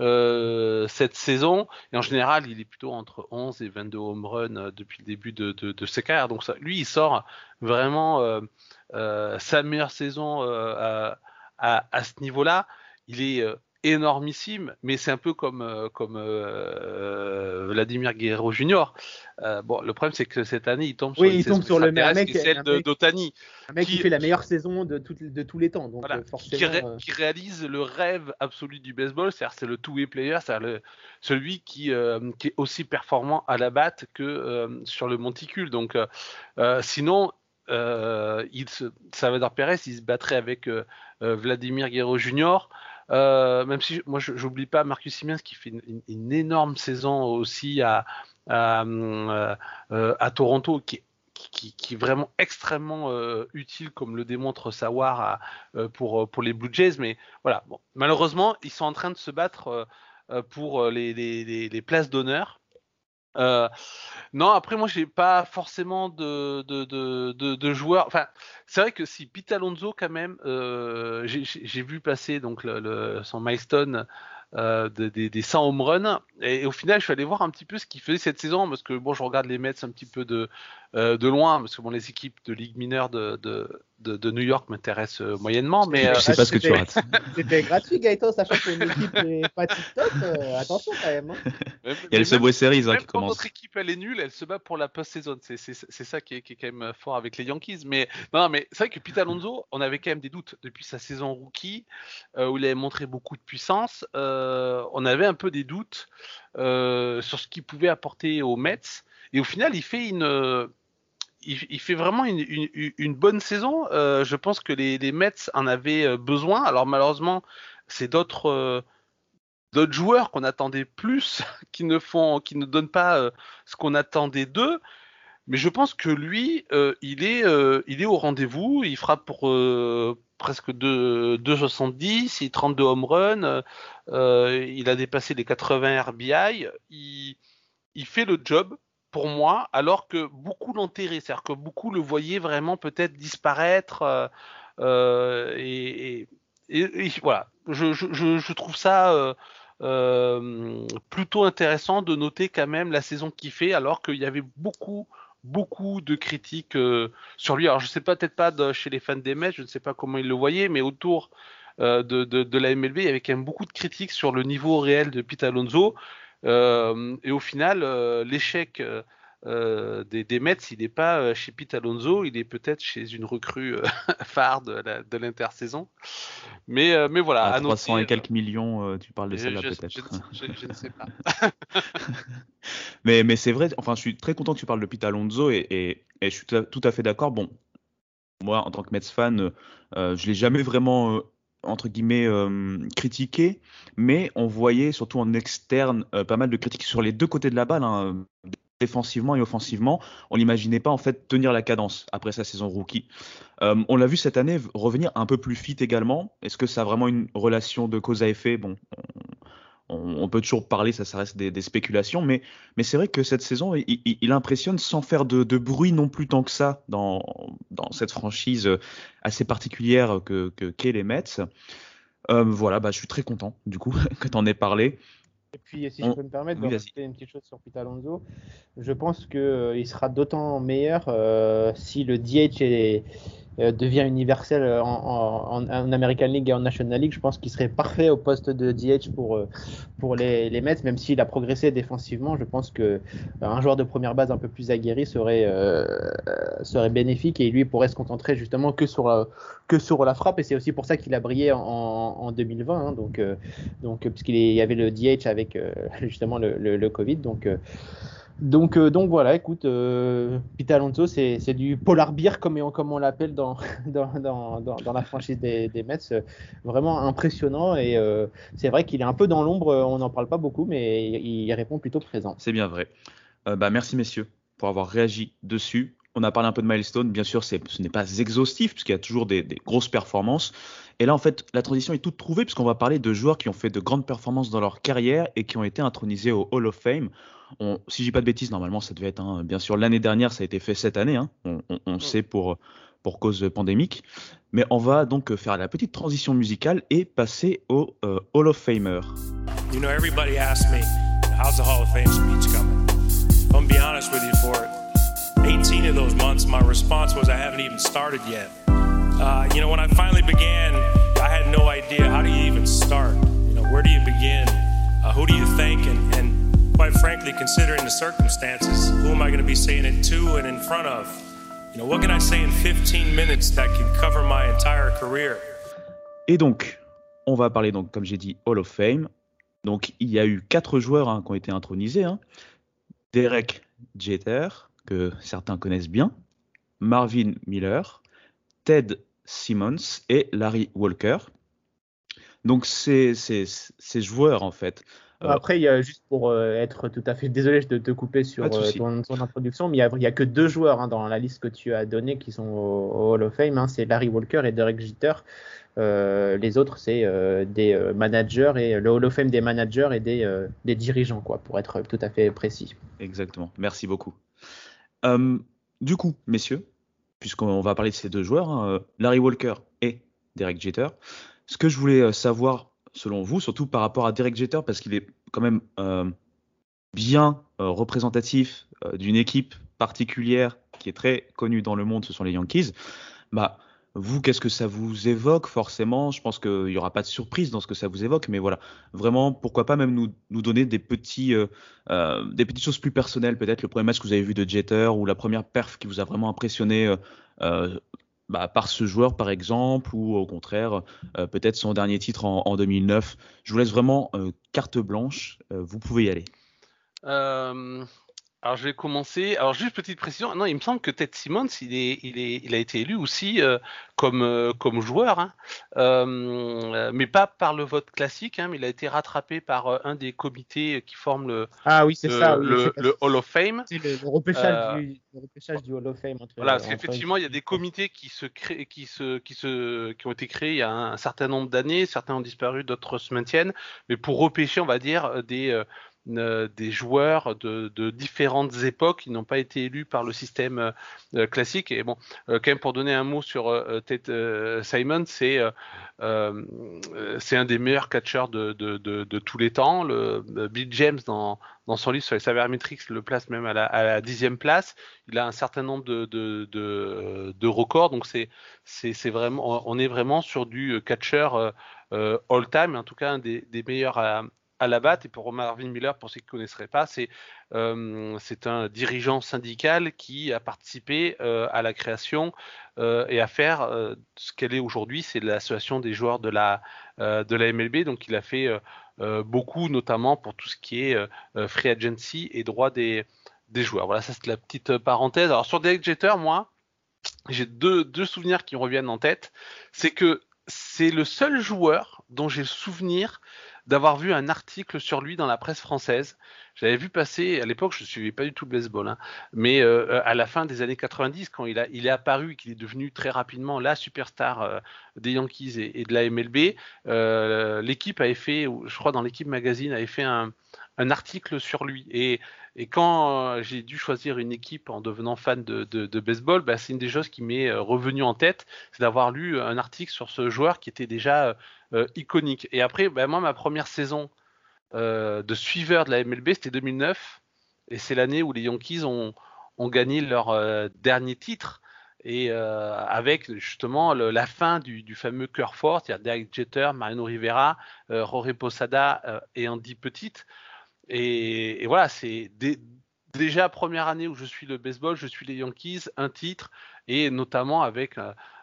euh, cette saison. Et en général, il est plutôt entre 11 et 22 home runs euh, depuis le début de, de, de ses carrières. Donc, ça, lui, il sort vraiment euh, sa meilleure saison euh, à, à, à ce niveau-là. Il est euh, énormissime, mais c'est un peu comme, euh, comme euh, Vladimir Guerrero Jr. Euh, bon, le problème, c'est que cette année, il tombe sur Oui, une il tombe sur le mec- qui est celle d'Otani. Un mec qui, Qui- fait la meilleure saison de, tout- de tous les temps. Donc Voilà, euh, qui, forcément. ré- euh, qui réalise le rêve absolu du baseball, c'est-à-dire c'est le two-way player, c'est-à-dire le- celui qui, euh, qui est aussi performant à la batte que euh, sur le monticule. Donc, euh, euh, sinon, euh, il se, Salvador Perez, il se battrait avec euh, euh, Vladimir Guerrero Jr. Euh, même si moi, j'oublie pas Marcus Siemens qui fait une, énorme saison aussi à, euh, euh, Toronto, qui est vraiment extrêmement euh, utile, comme le démontre Sawar euh, pour, les Blue Jays. Mais voilà, malheureusement, ils sont en train de se battre euh, euh, pour euh, les places d'honneur. Euh, non, après, moi, j'ai pas forcément de, de, joueurs. C'est vrai que si Pete Alonso, quand même, euh, j'ai- vu passer donc son milestone euh, de- des, des 100 home runs, et, et au final, je suis allé voir un petit peu ce qu'il faisait cette saison, parce que bon, je regarde les Mets un petit peu de, euh, de loin, parce que bon, les équipes de Ligue mineure de, de, de, de New York m'intéressent euh, moyennement, mais euh, Je sais pas ce que tu c'était- rates. *laughs* C'était gratuit, Gaëtan, sachant que une équipe n'est pas tip-top. euh, attention quand même. hein. *laughs* même- Il y a le Subway Series hein, qui quand commence. notre équipe elle est nulle, elle se bat pour la post-saison. C'est ça qui est, qui est quand même fort avec les Yankees. Mais non, mais c'est vrai que Pete Alonso, on avait quand même des doutes depuis sa saison rookie euh, où il avait montré beaucoup de puissance. Euh, on avait un peu des doutes euh, sur ce qu'il pouvait apporter aux Mets. Et au final, il fait une, euh, il, fait vraiment une, bonne saison. Euh, je pense que les, Mets en avaient euh, besoin. Alors malheureusement, c'est d'autres d'autres joueurs qu'on attendait plus, *laughs* qui ne font, qui ne donnent pas ce qu'on attendait d'eux. Mais je pense que lui, il est, il est au rendez-vous. Il frappe pour presque 2 2,70, il 32 home runs, euh, il a dépassé les 80 RBI. Il fait le job pour moi, alors que beaucoup l'enterraient, c'est-à-dire que beaucoup le voyaient vraiment peut-être disparaître. euh, euh, et, voilà, je, trouve ça euh, plutôt intéressant de noter quand même la saison qu'il fait, alors qu'il y avait beaucoup, beaucoup de critiques sur lui. Alors je sais pas, peut-être pas chez les fans des Mets, je ne sais pas comment ils le voyaient, mais autour de la MLB, il y avait quand même beaucoup de critiques sur le niveau réel de Pete Alonso. Euh, et au final, euh, l'échec euh, des, des Mets, il n'est pas chez Pete Alonso, il est peut-être chez une recrue *laughs* phare de, l'intersaison. Mais, mais voilà, À à 300 noter, et quelques millions, tu parles de celle-là peut-être. je ne sais- je- je ne sais pas. *laughs* Mais, mais c'est vrai, enfin, je suis très content que tu parles de Pete Alonso et, et, et je suis tout à, tout à fait d'accord. Bon, moi, en tant que Mets fan, euh, je l'ai jamais vraiment, entre guillemets, euh, critiqué, mais on voyait surtout en externe euh, pas mal de critiques sur les deux côtés de la balle. hein. défensivement et offensivement. On n'imaginait pas en fait tenir la cadence après sa saison rookie. Euh, on l'a vu cette année revenir un peu plus fit également. Est-ce que ça a vraiment une relation de cause à effet? Bon, on, peut toujours parler, ça, ça reste des, spéculations, mais, mais c'est vrai que cette saison, il, impressionne sans faire de, bruit non plus tant que ça dans, dans cette franchise assez particulière que qu'est les Mets. Euh, voilà, bah, je suis très content du coup *laughs* que tu en aies parlé. Et puis, si je peux me permettre de rajouter une petite chose sur Pete Alonso, je pense qu'il euh, sera d'autant meilleur euh, si le DH est, devient universel en, en, American League et en National League, je pense qu'il serait parfait au poste de DH pour, euh, pour les, les Mets, même s'il a progressé défensivement. Je pense que euh, un joueur de première base un peu plus aguerri serait, serait bénéfique et lui pourrait se concentrer justement que sur, que sur la frappe. Et c'est aussi pour ça qu'il a brillé en, en 2020, hein, donc, donc, puisqu'il y avait le DH avec *laughs* justement le, Covid. Donc, euh, donc voilà, écoute, euh, Alonso, c'est du polar beer comme, on l'appelle *laughs* dans, la franchise des, Mets. Vraiment impressionnant et euh, c'est vrai qu'il est un peu dans l'ombre, on n'en parle pas beaucoup, mais il, répond plutôt présent. C'est bien vrai. Euh, bah, merci messieurs pour avoir réagi dessus. On a parlé un peu de milestone, bien sûr, ce n'est pas exhaustif puisqu'il y a toujours des grosses performances. Et là, en fait, la transition est toute trouvée puisqu'on va parler de joueurs qui ont fait de grandes performances dans leur carrière et qui ont été intronisés au Hall of Fame. On, si je dis pas de bêtises, normalement, ça devait être, hein, bien sûr, l'année dernière, ça a été fait cette année. Hein. on, on, on sait pour, pour cause pandémique. Mais on va donc faire la petite transition musicale et passer au euh, Hall of Famer. You know, everybody asks me, how's the Hall of Fame speech coming? I'm gonna be honest with you, for 18 of those months, my response was, I haven't even started yet. Uh, you know, when I finally began, I had no idea how do you even start? You know, where do you begin? Uh, who do you thank? And, and quite frankly, considering the circumstances, who am I going to be saying it to and in front of? You know, what can I say in 15 minutes that can cover my entire career? Et donc, on va parler donc, comme j'ai dit, Hall of Fame. Donc, il y a eu quatre joueurs hein, qui ont été intronisés. Hein. Derek Jeter, que certains connaissent bien, Marvin Miller, Ted Simmons et Larry Walker. Donc c'est ces joueurs en fait. Euh, Après, il y a juste pour euh, être tout à fait désolé de te couper sur euh, ton, introduction, mais il n'y a, que deux joueurs hein, dans la liste que tu as donnée qui sont au, Hall of Fame. Hein, c'est Larry Walker et Derek Jeter. les autres, c'est des managers et le Hall of Fame des managers et des, des, dirigeants, quoi, pour être tout à fait précis. Exactement. Merci beaucoup. du coup, messieurs, puisqu'on va parler de ces deux joueurs, hein, euh, Larry Walker et Derek Jeter. Ce que je voulais euh, savoir, selon vous, surtout par rapport à Derek Jeter, parce qu'il est quand même euh, bien représentatif d'une équipe particulière qui est très connue dans le monde, ce sont les Yankees. Bah, vous, qu'est-ce que ça vous évoque forcément? Je pense qu'il n'y aura pas de surprise dans ce que ça vous évoque, mais voilà, vraiment, pourquoi pas même nous, nous donner des, petits, euh, euh, des petites choses plus personnelles, peut-être le premier match que vous avez vu de Jeter ou la première perf qui vous a vraiment impressionné euh, bah, par ce joueur par exemple, ou au contraire, peut-être son dernier titre en, 2009. Je vous laisse vraiment carte blanche, vous pouvez y aller. Alors je vais commencer. Alors juste petite précision. Non, il me semble que Ted Simmons, il est, il est, il a été élu aussi euh, comme euh, comme joueur, hein. euh, mais pas par le vote classique, hein, mais il a été rattrapé par un des comités qui forment le. Ah oui, c'est ça. Oui, le, le, Hall of Fame. C'est le, le, repêchage du, le, repêchage du, Hall of Fame. Entre, voilà, parce qu'effectivement, il y a des comités qui se créent, qui se, qui se, qui ont été créés il y a un, un certain nombre d'années. Certains ont disparu, d'autres se maintiennent. Mais pour repêcher, on va dire des des joueurs de, différentes époques qui n'ont pas été élus par le système euh, classique. Et bon, euh, quand même pour donner un mot sur euh, Ted Simon, c'est un des meilleurs catcheurs de, de, tous les temps. Le, Bill James dans, dans son livre sur les sabermetrics le place même à la, dixième place. Il a un certain nombre de, de, de, records, donc c'est vraiment on est vraiment sur du catcheur all time, en tout cas un des, des meilleurs à, à la batte. Et pour Marvin Miller, pour ceux qui ne connaisseraient pas, c'est euh, un dirigeant syndical qui a participé euh, à la création euh, et à faire ce qu'elle est aujourd'hui, c'est l'association des joueurs de la, de la MLB. Donc il a fait beaucoup, notamment pour tout ce qui est free agency et droit des, des joueurs. Voilà, ça c'est la petite parenthèse. Alors sur Derek Jeter, moi, j'ai deux, deux souvenirs qui me reviennent en tête. C'est que c'est le seul joueur dont j'ai le souvenir d'avoir vu un article sur lui dans la presse française. J'avais vu passer, à l'époque, je ne suivais pas du tout le baseball, hein, mais euh, à la fin des années 90, quand il, il est apparu, qu'il est devenu très rapidement la superstar euh, des Yankees et, de la MLB, euh, l'équipe avait fait, je crois dans l'équipe magazine, avait fait un, un article sur lui. Et, et quand j'ai dû choisir une équipe en devenant fan de, de, baseball, bah, c'est une des choses qui m'est revenu en tête, c'est d'avoir lu un article sur ce joueur qui était déjà iconique. Et après, bah, moi, ma première saison euh, de suiveur de la MLB, c'était 2009. Et c'est l'année où les Yankees ont, ont gagné leur euh, dernier titre. Et euh, avec justement la fin du, fameux cœur fort, c'est-à-dire Derek Jeter, Mariano Rivera, Jorge Posada et Andy Petit. Et, voilà, c'est déjà première année où je suis le baseball, je suis les Yankees, un titre, et notamment avec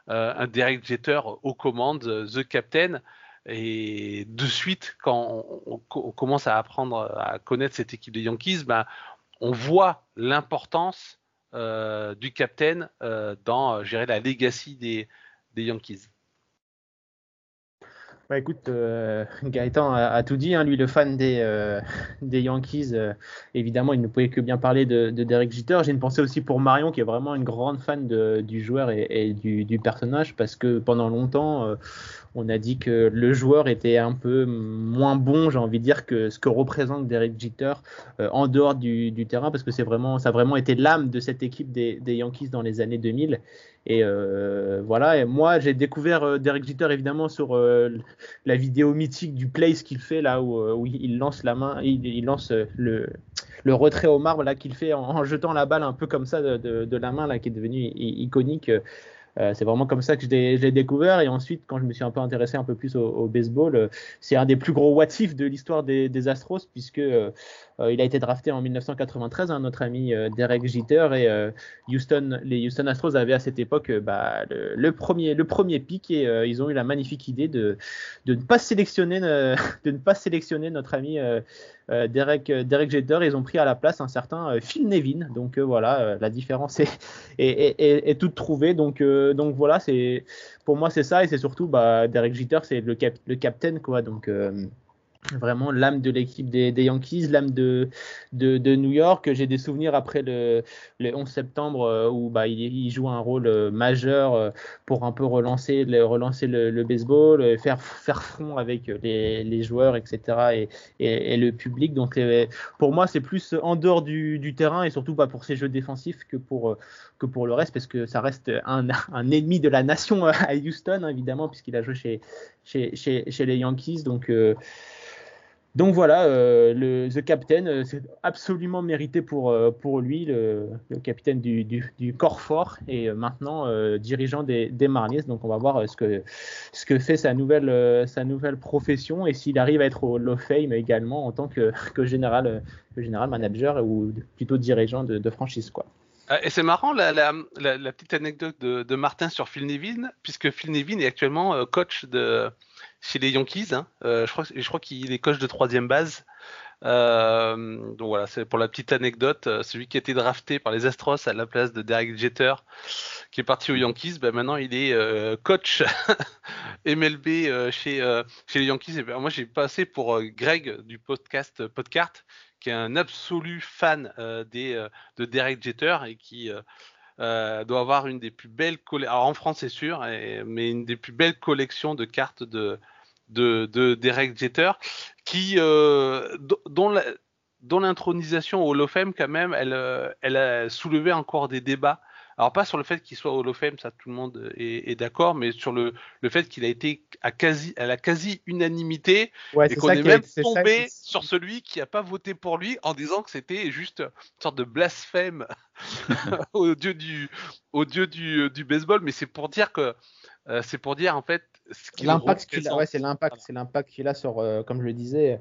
un Derek Jeter aux commandes, The Captain. Et de suite, quand on, commence à apprendre à connaître cette équipe des Yankees, ben, on voit l'importance euh, du capitaine euh, dans gérer la legacy des, des Yankees. Bah écoute, euh, *laughs* Gaëtan a, tout dit, hein, lui le fan des, euh, *laughs* des Yankees, euh, évidemment il ne pouvait que bien parler de, de Derek Jeter. J'ai une pensée aussi pour Marion qui est vraiment une grande fan de, du joueur et, et du, du, personnage parce que pendant longtemps euh, on a dit que le joueur était un peu moins bon, j'ai envie de dire, que ce que représente Derek Jeter euh, en dehors du, terrain parce que c'est vraiment, ça a vraiment été l'âme de cette équipe des, Yankees dans les années 2000 et euh, voilà, moi j'ai découvert euh, Derek Jeter évidemment sur la vidéo mythique du place qu'il fait là où, il lance la main, il, lance le, retrait au marbre là qu'il fait en, jetant la balle un peu comme ça de la main là qui est devenu iconique. Euh, c'est vraiment comme ça que je l'ai découvert. Et ensuite, quand je me suis un peu intéressé un peu plus au, au baseball, euh, c'est un des plus gros what if de l'histoire des, des, Astros, puisque euh, il a été drafté en 1993, hein, notre ami Derek Jeter, et Houston, les Houston Astros avaient à cette époque bah, le, le, premier, le premier pick, et ils ont eu la magnifique idée de, de ne pas sélectionner, *laughs* de ne pas sélectionner notre ami euh, Derek, euh, Derek Jeter, ils ont pris à la place un certain euh, Phil Nevin. Donc voilà, la différence *laughs* est, toute trouvée. Donc, voilà, pour moi c'est ça et c'est surtout bah, Derek Jeter, c'est le, cap, captain quoi. Donc vraiment l'âme de l'équipe des, Yankees, l'âme de, New York. J'ai des souvenirs après le, le 11 septembre euh, où bah, il, il, joue un rôle euh, majeur euh, pour un peu relancer, le, baseball, faire, front avec les, joueurs, etc. Et, le public. Donc pour moi, c'est plus en dehors du, terrain et surtout pas pour ses jeux défensifs que pour, le reste, parce que ça reste un, ennemi de la nation à Houston, évidemment, puisqu'il a joué chez les Yankees. Donc donc voilà, euh, le The Captain, euh, c'est absolument mérité pour, euh, pour lui, le, capitaine du, du, du, corps fort et maintenant euh, dirigeant des, des. Donc on va voir ce que, ce que fait sa nouvelle, sa nouvelle profession et s'il arrive à être au Law Fame également en tant que, *laughs* que, général, que général manager ou plutôt dirigeant de, de franchise. Quoi. Et c'est marrant la, petite anecdote de, Martin sur Phil Nevin, puisque Phil Nevin est actuellement coach de, chez les Yankees. Hein. Euh, je crois, qu'il est coach de troisième base. Euh, donc voilà, c'est pour la petite anecdote. Euh, celui qui a été drafté par les Astros à la place de Derek Jeter, qui est parti aux Yankees, ben maintenant il est euh, coach *laughs* MLB euh, chez, euh, chez les Yankees. Et ben moi j'ai passé pour Greg du podcast Podcart, qui est un absolu fan des, de Derek Jeter et qui euh, doit avoir une des plus belles collections, en France c'est sûr, et, mais une des plus belles collections de cartes de, de, de Derek Jeter, qui, euh, dont la, dont l'intronisation au Hall of Fame quand même, elle, euh, elle a soulevé encore des débats. Alors pas sur le fait qu'il soit Hall of Fame, ça tout le monde est, est d'accord, mais sur le, le fait qu'il a été à quasi à la quasi unanimité ouais, et qu'on est, est même tombé sur celui qui a pas voté pour lui en disant que c'était juste une sorte de blasphème *laughs* au dieu du au dieu du, du baseball. Mais c'est pour dire que euh, c'est pour dire en fait l'impact qu'il a, ouais, c'est l'impact, c'est l'impact qu'il a sur, euh, comme je le disais,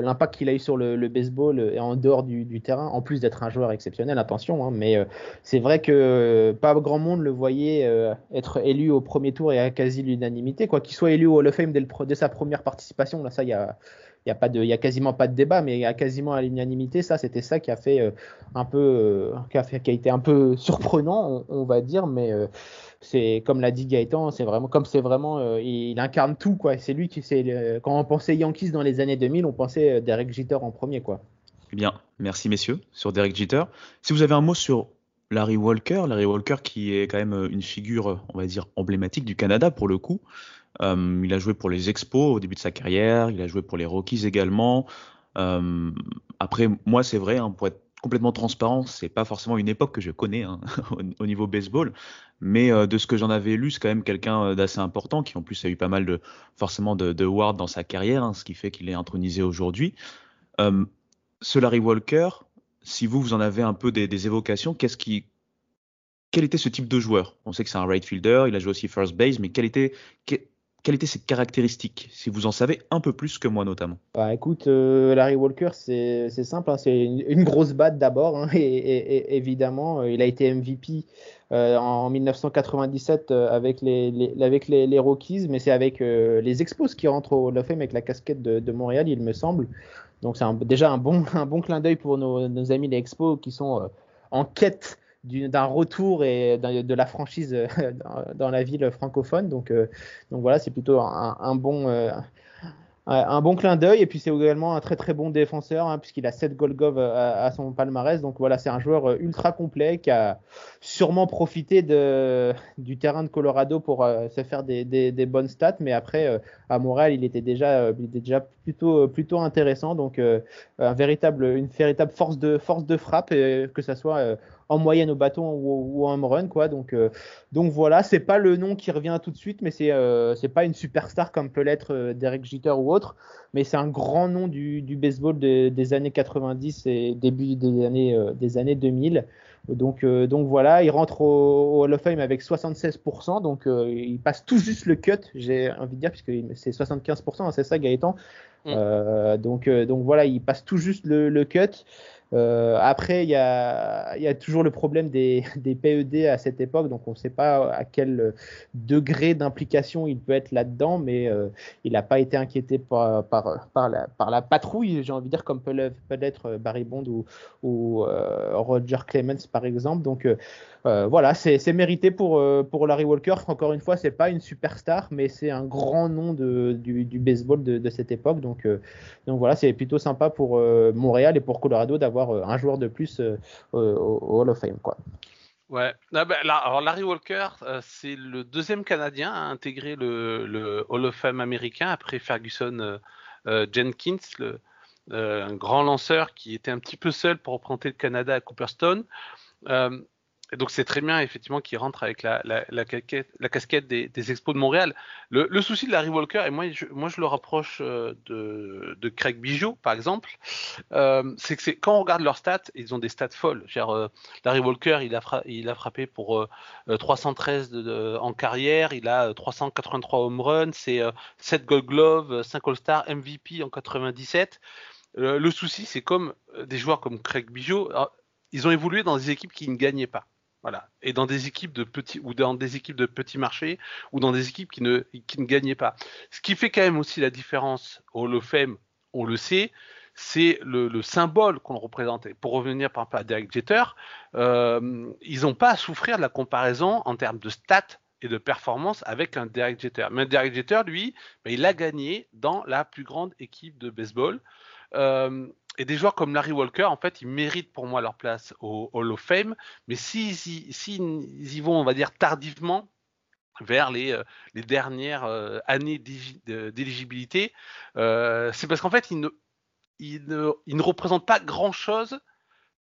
l'impact qu'il a eu sur le, baseball et en dehors du, terrain, en plus d'être un joueur exceptionnel, attention, hein, mais euh, c'est vrai que euh, pas grand monde le voyait être élu au premier tour et à quasi l'unanimité, quoi qu'il soit élu au Hall of Fame dès, dès, sa première participation, là ça il y a il y a pas a quasiment pas de débat, mais il y a quasiment à l'unanimité. Ça, c'était ça qui a fait euh, un peu, euh, qui a été un peu *laughs* surprenant, on, va dire, mais euh, c'est comme l'a dit Gaëtan, c'est vraiment comme c'est vraiment, il, incarne tout quoi. C'est lui qui, c'est quand on pensait Yankees dans les années 2000, on pensait Derek Jeter en premier quoi. Eh bien, merci messieurs sur Derek Jeter. Si vous avez un mot sur Larry Walker, Larry Walker qui est quand même une figure, on va dire emblématique du Canada pour le coup. Euh, il a joué pour les Expos au début de sa carrière, il a joué pour les Rockies également. Euh, après, moi, c'est vrai, hein, pour être complètement transparent, c'est pas forcément une époque que je connais hein, *laughs* au, niveau baseball, mais euh, de ce que j'en avais lu, c'est quand même quelqu'un d'assez important qui en plus a eu pas mal de forcément de, de dans sa carrière, hein, ce qui fait qu'il est intronisé aujourd'hui. Ce Larry Walker, si vous vous en avez un peu des, des évocations, qu'est-ce qui quel était ce type de joueur? On sait que c'est un right fielder, il a joué aussi first base, mais quel était, quelles étaient ses caractéristiques, si vous en savez un peu plus que moi notamment bah, Écoute, euh, Larry Walker, c'est simple, hein, c'est une, grosse batte d'abord, hein, *laughs* et, évidemment, euh, il a été MVP euh, en 1997 avec, les, les, Rockies, mais c'est avec les Expos qui rentrent au Hall of avec la casquette de, Montréal, il me semble. Donc c'est déjà un bon, *laughs* un bon clin d'œil pour nos, nos, amis les Expos qui sont en quête d'un retour et de la franchise euh, dans, la ville francophone. Donc, euh, donc voilà, c'est plutôt un, bon, euh, un bon clin d'œil. Et puis c'est également un très très bon défenseur, hein, puisqu'il a 7 gold gov à, son palmarès. Donc voilà, c'est un joueur ultra complet qui a sûrement profité de, du terrain de Colorado pour se faire des, des, bonnes stats. Mais après, à Montréal, il était déjà, il était déjà plutôt, plutôt intéressant. Donc un véritable, une véritable force de, force de frappe, que ce soit en moyenne au bâton ou, en home run quoi donc donc voilà c'est pas le nom qui revient tout de suite mais c'est c'est pas une superstar comme peut l'être Derek Jeter ou autre mais c'est un grand nom du, baseball des années 90 et début des années, euh, des années 2000. Donc, euh, donc voilà, il rentre au, Hall of Fame avec 76%, donc euh, il passe tout juste le cut, j'ai envie de dire, puisque c'est 75%, hein, c'est ça Gaëtan? Mm. donc, donc voilà, il passe tout juste le, le cut. Euh, après, il y a, y a, toujours le problème des, *laughs* des, PED à cette époque, donc on ne sait pas à quel degré d'implication il peut être là-dedans, mais euh, il n'a pas été inquiété par, par, par, la, par la patrouille, j'ai envie de dire, comme peut l'être Barry Bond ou, ou euh, Roger Clemens par exemple. Donc euh, voilà, c'est mérité pour, euh, pour Larry Walker. Encore une fois, c'est pas une superstar, mais c'est un grand nom du, baseball de, cette époque. Donc, euh, donc voilà, c'est plutôt sympa pour Montréal et pour Colorado d'avoir un joueur de plus au, Hall of Fame. Quoi. Ouais, ah ben, alors Larry Walker, c'est le deuxième Canadien à intégrer le, Hall of Fame américain après Ferguson Jenkins, le, un grand lanceur qui était un petit peu seul pour représenter le Canada à Cooperstone. Et donc c'est très bien effectivement qu'il rentre avec la, casquette, des, expos de Montréal. Le, souci de Larry Walker, et moi je, le rapproche euh, de, Craig Bijou par exemple, euh, c'est que quand on regarde leurs stats, ils ont des stats folles. Euh, Larry Walker, il a, frappé pour 313 euh, de, en carrière, il a 383 home runs, c'est 7 Gold Glove, 5 All-Star, MVP en 97. le souci, c'est comme des joueurs comme Craig Bijou, ils ont évolué dans des équipes qui ne gagnaient pas. Voilà. Et dans des équipes de petits ou dans des équipes de petits marchés ou dans des équipes qui ne qui ne gagnaient pas. Ce qui fait quand même aussi la différence au Hall of Fame, on le sait, c'est le, le, symbole qu'on représente. Pour revenir par exemple à Derek Jeter, euh, ils n'ont pas à souffrir de la comparaison en termes de stats et de performance avec un Derek Jeter. Mais Derek Jeter, lui, ben, il a gagné dans la plus grande équipe de baseball. Euh, et des joueurs comme Larry Walker, en fait, ils méritent pour moi leur place au Hall of Fame. Mais s'ils si, y vont, on va dire, tardivement, vers les, euh, dernières euh, années d'éligibilité, euh, c'est parce qu'en fait, ils, ne, ils ne représentent pas grand-chose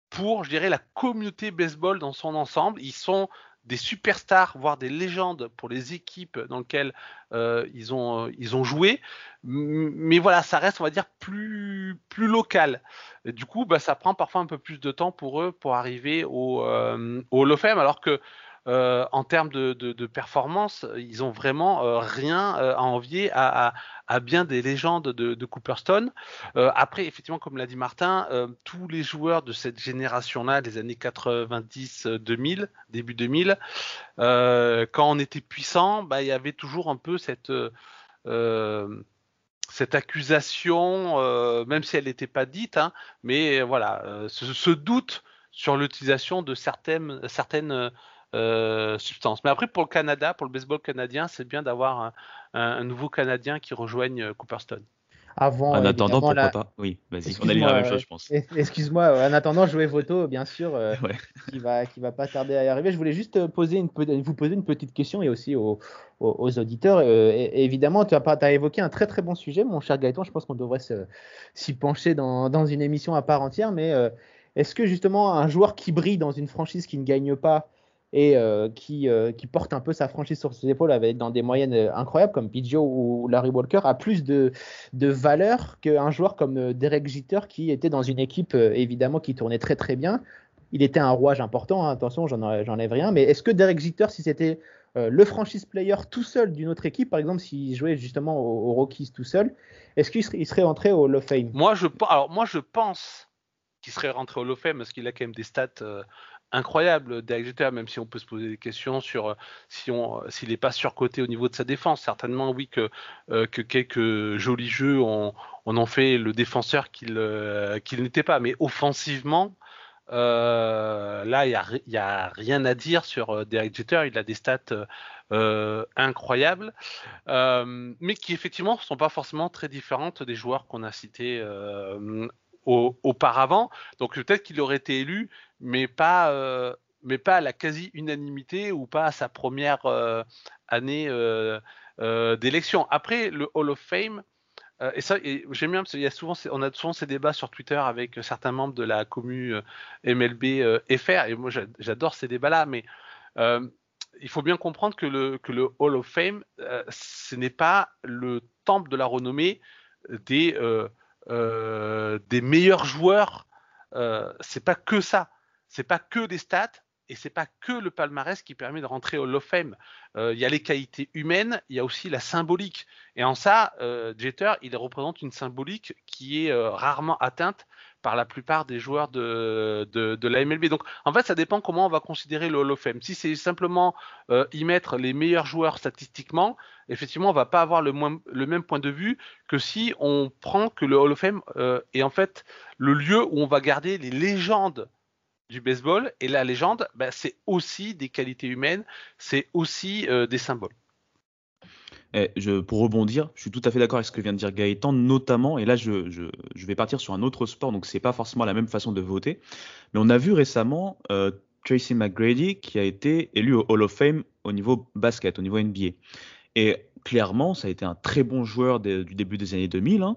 pour, je dirais, la communauté baseball dans son ensemble. Ils sont des superstars, voire des légendes pour les équipes dans lesquelles euh, ils, ont, euh, ils ont joué. Mais voilà, ça reste, on va dire, plus, plus local. Du coup, bah, ça prend parfois un peu plus de temps pour eux pour arriver au, euh, au Hall of Fame, alors que euh, en termes de, performance, ils ont vraiment euh, rien euh, à envier à, bien des légendes de, de Cooperstone. après, effectivement, comme l'a dit Martin, tous les joueurs de cette génération-là, des années 90-2000, début 2000, quand on était puissant, bah, il y avait toujours un peu cette accusation, même si elle n'était pas dite, hein, mais voilà, ce, ce, doute sur l'utilisation de certaines, certaines substances. Mais après, pour le Canada, pour le baseball canadien, c'est bien d'avoir un, un, nouveau Canadien qui rejoigne Cooperstone. Avant, en attendant, pourquoi la... pas Oui, vas-y, on a lu la même chose, je pense. Excuse-moi, en attendant, jouer Voto, bien sûr, euh, *laughs* qui va, qui va pas tarder à y arriver. Je voulais juste euh, poser une, vous poser une petite question et aussi aux, aux, auditeurs. Euh, et, évidemment, tu as, as, évoqué un très très bon sujet, mon cher Gaëtan. Je pense qu'on devrait s'y pencher dans, dans, une émission à part entière. Mais est-ce que justement un joueur qui brille dans une franchise qui ne gagne pas et euh, qui, euh, qui, porte un peu sa franchise sur ses épaules avec dans des moyennes euh, incroyables comme Pidgeot ou Larry Walker a plus de, valeur qu'un joueur comme Derek Jeter qui était dans une équipe évidemment qui tournait très très bien. Il était un rouage important, hein, attention, j'en enlève rien, mais est-ce que Derek Jeter, si c'était le franchise player tout seul d'une autre équipe, par exemple s'il jouait justement aux, Rockies tout seul, est-ce qu'il serait, rentré au Hall of Fame? Moi je pense qu'il serait rentré au Hall of Fame parce qu'il a quand même des stats incroyable Derek même si on peut se poser des questions sur euh, si euh, s'il n'est pas surcoté au niveau de sa défense. Certainement, oui, que, euh, que quelques jolis jeux ont, on en fait le défenseur qu'il n'était pas. Mais offensivement, là, il n'y a, a, rien à dire sur Derek Jeter. Il a des stats incroyables, mais qui effectivement ne sont pas forcément très différentes des joueurs qu'on a cités auparavant. Donc peut-être qu'il aurait été élu, mais pas, euh, mais pas à la quasi-unanimité ou pas à sa première euh, année euh, d'élection. Après, le Hall of Fame, et ça, j'aime bien parce qu'il y a souvent, ces débats sur Twitter avec certains membres de la commu MLB FR, et moi j'adore ces débats-là, mais il faut bien comprendre que le, Hall of Fame, ce n'est pas le temple de la renommée des des meilleurs joueurs, euh, c'est pas que ça. C'est pas que des stats et c'est pas que le palmarès qui permet de rentrer au of Fame. Euh, il y a les qualités humaines, il y a aussi la symbolique. Et en ça, Jeter, il représente une symbolique qui est rarement atteinte par la plupart des joueurs de, de, la MLB. Donc en fait, ça dépend comment on va considérer le Hall of Fame. Si c'est simplement euh, y mettre les meilleurs joueurs statistiquement, effectivement, on va pas avoir le, le, même point de vue que si on prend que le Hall of Fame euh, est en fait le lieu où on va garder les légendes du baseball. Et la légende, ben, c'est aussi des qualités humaines, c'est aussi euh, des symboles. Eh, je, pour rebondir, je suis tout à fait d'accord avec ce que vient de dire Gaëtan, notamment, et là je, je, je vais partir sur un autre sport, donc c'est pas forcément la même façon de voter, mais on a vu récemment euh, Tracy McGrady qui a été élu au Hall of Fame au niveau basket, au niveau NBA. Et clairement, ça a été un très bon joueur du début des années 2000, hein,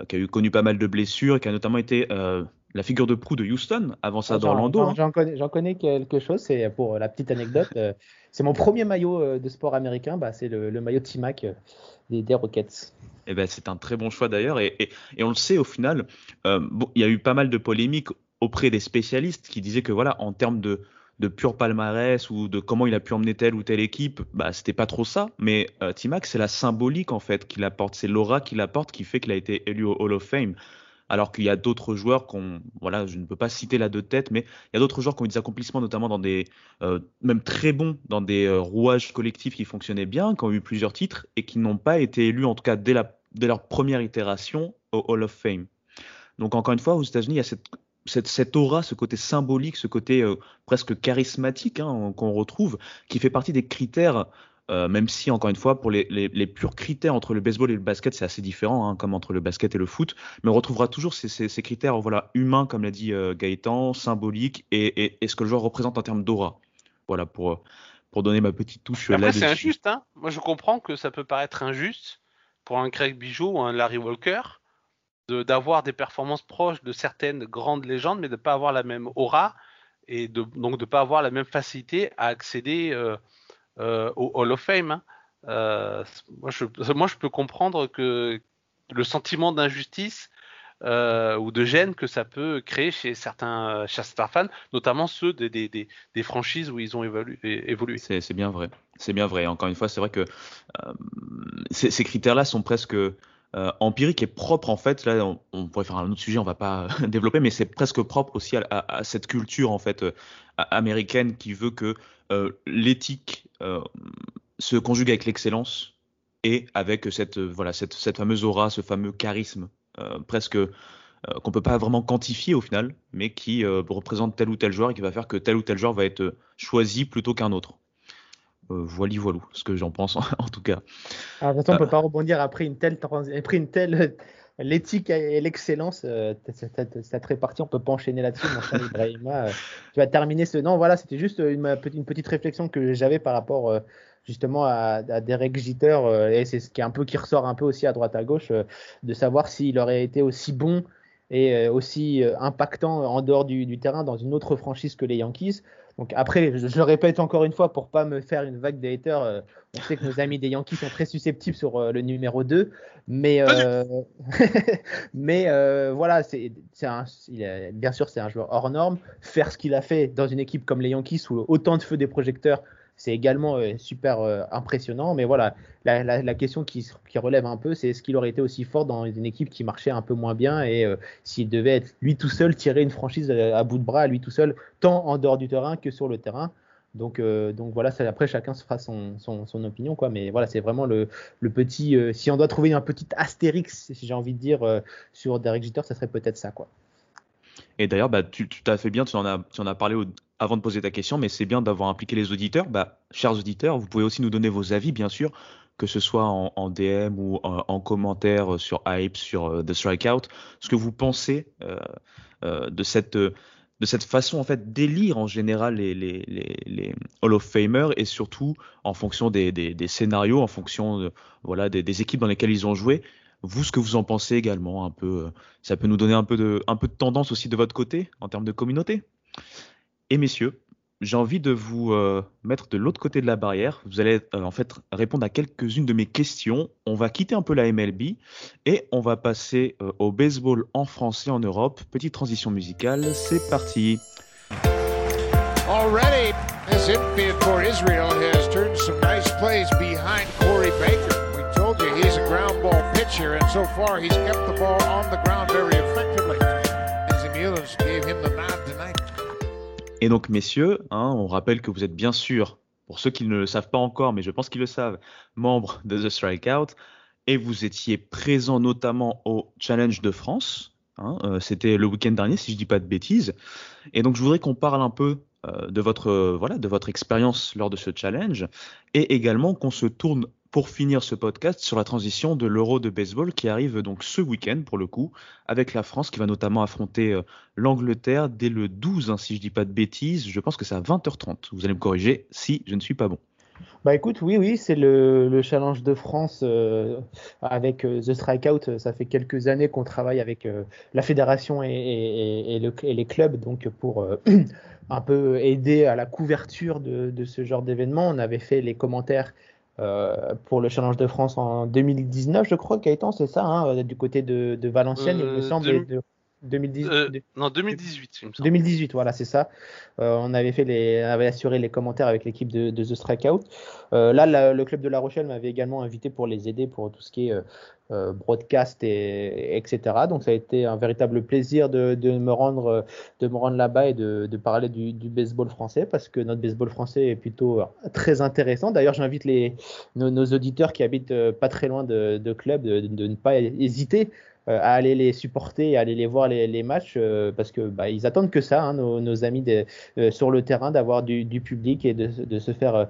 euh, qui a eu connu pas mal de blessures, et qui a notamment été euh, la figure de proue de Houston avant ça d'Orlando. J'en hein. connais, connais, quelque chose, c'est pour la petite anecdote. Euh, c'est mon premier maillot euh, de sport américain, bah, c'est le, maillot T-Mac euh, des, Rockets. Et eh ben, c'est un très bon choix d'ailleurs, et, et, on le sait au final, bon, il y a eu pas mal de polémiques auprès des spécialistes qui disaient que voilà, en termes de, de pur palmarès ou de comment il a pu emmener telle ou telle équipe, bah c'était pas trop ça. Mais T-Mac, c'est la symbolique en fait qu'il apporte, c'est l'aura qu'il apporte qui fait qu'il a été élu au Hall of Fame alors qu'il y a d'autres joueurs qu'on, voilà, je ne peux pas citer là de tête, mais il y a d'autres joueurs qui ont eu des accomplissements, notamment dans des, euh, même très bons, dans des euh, rouages collectifs qui fonctionnaient bien, qui ont eu plusieurs titres et qui n'ont pas été élus, en tout cas dès, leur première itération, au Hall of Fame. Donc encore une fois, aux États-Unis, il y a cette, cette, cette, aura, ce côté symbolique, ce côté euh, presque charismatique hein, qu'on retrouve, qui fait partie des critères euh, même si, encore une fois, pour les, les, les, purs critères entre le baseball et le basket, c'est assez différent, hein, comme entre le basket et le foot, mais on retrouvera toujours ces, ces, ces critères voilà, humains, comme l'a dit euh, Gaëtan, symboliques, et, et, et, ce que le joueur représente en termes d'aura. Voilà, pour, pour donner ma petite touche là c'est injuste. Hein Moi, je comprends que ça peut paraître injuste pour un Craig Bijou ou un Larry Walker d'avoir des performances proches de certaines grandes légendes, mais de ne pas avoir la même aura et de, donc de ne pas avoir la même facilité à accéder euh, euh, au Hall of Fame. Hein. Euh, moi, je, moi, je peux comprendre que le sentiment d'injustice euh, ou de gêne que ça peut créer chez certains, chez fans, notamment ceux des, des, des, franchises où ils ont évolué. C'est bien vrai. C'est bien vrai. Encore une fois, c'est vrai que ces, critères-là sont presque empiriques et propres en fait. Là, on, pourrait faire un autre sujet, on va pas *laughs* développer, mais c'est presque propre aussi à, cette culture en fait américaine qui veut que l'éthique euh, se conjugue avec l'excellence et avec cette, voilà, cette, cette fameuse aura, ce fameux charisme presque qu'on peut pas vraiment quantifier au final, mais qui représente tel ou tel joueur et qui va faire que tel ou tel joueur va être choisi plutôt qu'un autre. Voilà, voilou, ce que j'en pense *laughs* en, tout cas. Alors, on ne peut pas rebondir après une telle, après une telle l'éthique et l'excellence, euh, cette répartie, on peut pas enchaîner là-dessus, mon cher *laughs* Ibrahima. Euh, tu vas terminer ce. Non, voilà, c'était juste une, une, petite réflexion que j'avais par rapport euh, justement à, à Derek Jeter, et c'est ce qui est un peu qui ressort un peu aussi à droite à gauche, de savoir s'il aurait été aussi bon et aussi impactant en dehors du, du, terrain dans une autre franchise que les Yankees. Donc après, je, le répète encore une fois pour pas me faire une vague de haters. Euh, on sait que nos amis des Yankees sont très susceptibles sur euh, le numéro 2, mais euh, *laughs* mais voilà, c'est bien sûr c'est un joueur hors norme. Faire ce qu'il a fait dans une équipe comme les Yankees où autant de feux des projecteurs c'est également euh, super euh, impressionnant. Mais voilà, la, question qui, relève un peu, c'est est-ce qu'il aurait été aussi fort dans une équipe qui marchait un peu moins bien et euh, s'il devait être lui tout seul, tirer une franchise à, bout de bras, lui tout seul, tant en dehors du terrain que sur le terrain. Donc, donc voilà, après chacun se fera son, opinion, quoi. Mais voilà, c'est vraiment le, petit. si on doit trouver un petit astérix, si j'ai envie de dire, sur Derek Jeter, ça serait peut-être ça, quoi. Et d'ailleurs, bah, tu, tu as fait bien, tu en as parlé au, avant de poser ta question, mais c'est bien d'avoir impliqué les auditeurs. Bah, chers auditeurs, vous pouvez aussi nous donner vos avis, bien sûr, que ce soit en, DM ou en, commentaire sur Hype, sur euh, The Strikeout, ce que vous pensez euh, euh, de cette de cette façon en fait d'élire en général les, les, les, Hall of Famers et surtout en fonction des, des, scénarios, en fonction voilà des, des, équipes dans lesquelles ils ont joué. Vous, ce que vous en pensez également, un peu, ça peut nous donner un peu de un peu de tendance aussi de votre côté en termes de communauté? Et messieurs, j'ai envie de vous euh, mettre de l'autre côté de la barrière. Vous allez euh, en fait répondre à quelques-unes de mes questions. On va quitter un peu la MLB et on va passer euh, au baseball en français en Europe. Petite transition musicale, c'est parti. Already, this infield for Israel has turned some nice plays behind Corey Baker. We told you he's a ground ball pitcher, and so far he's kept the ball on the ground very effectively. As gave him the nod. Et donc, messieurs, hein, on rappelle que vous êtes bien sûr, pour ceux qui ne le savent pas encore, mais je pense qu'ils le savent, membres de The Strikeout, et vous étiez présents notamment au Challenge de France. Hein, euh, C'était le week-end dernier, si je dis pas de bêtises. Et donc, je voudrais qu'on parle un peu euh, de votre voilà de votre expérience lors de ce challenge, et également qu'on se tourne pour finir ce podcast sur la transition de l'Euro de baseball qui arrive donc ce week-end pour le coup, avec la France qui va notamment affronter euh, l'Angleterre dès le 12, hein, si je dis pas de bêtises. Je pense que c'est à 20h30. Vous allez me corriger si je ne suis pas bon. Bah écoute, oui, oui, c'est le, challenge de France euh, avec euh, The Strikeout. Ça fait quelques années qu'on travaille avec la fédération et, les clubs donc pour *clears throat* un peu aider à la couverture de ce genre d'événement. On avait fait les commentaires euh, pour le Challenge de France en 2019, je crois, Gaëtan, c'est ça, hein, du côté de, de Valenciennes, il me euh, semble. 2018, non, 2018, il me semble. 2018, voilà, c'est ça. on avait fait les, avait assuré les commentaires avec l'équipe de, de, The Strikeout. là, le club de La Rochelle m'avait également invité pour les aider pour tout ce qui est euh, broadcast et, etc. Donc ça a été un véritable plaisir de, me rendre de me rendre là-bas et de, parler du, baseball français parce que notre baseball français est plutôt très intéressant. D'ailleurs, j'invite les nos, auditeurs qui habitent euh, pas très loin de, de clubs de, ne pas hésiter euh, à aller les supporter, à aller les voir les, matchs parce que bah, ils attendent que ça, hein, nos, amis sur le terrain, d'avoir du, public et de, se faire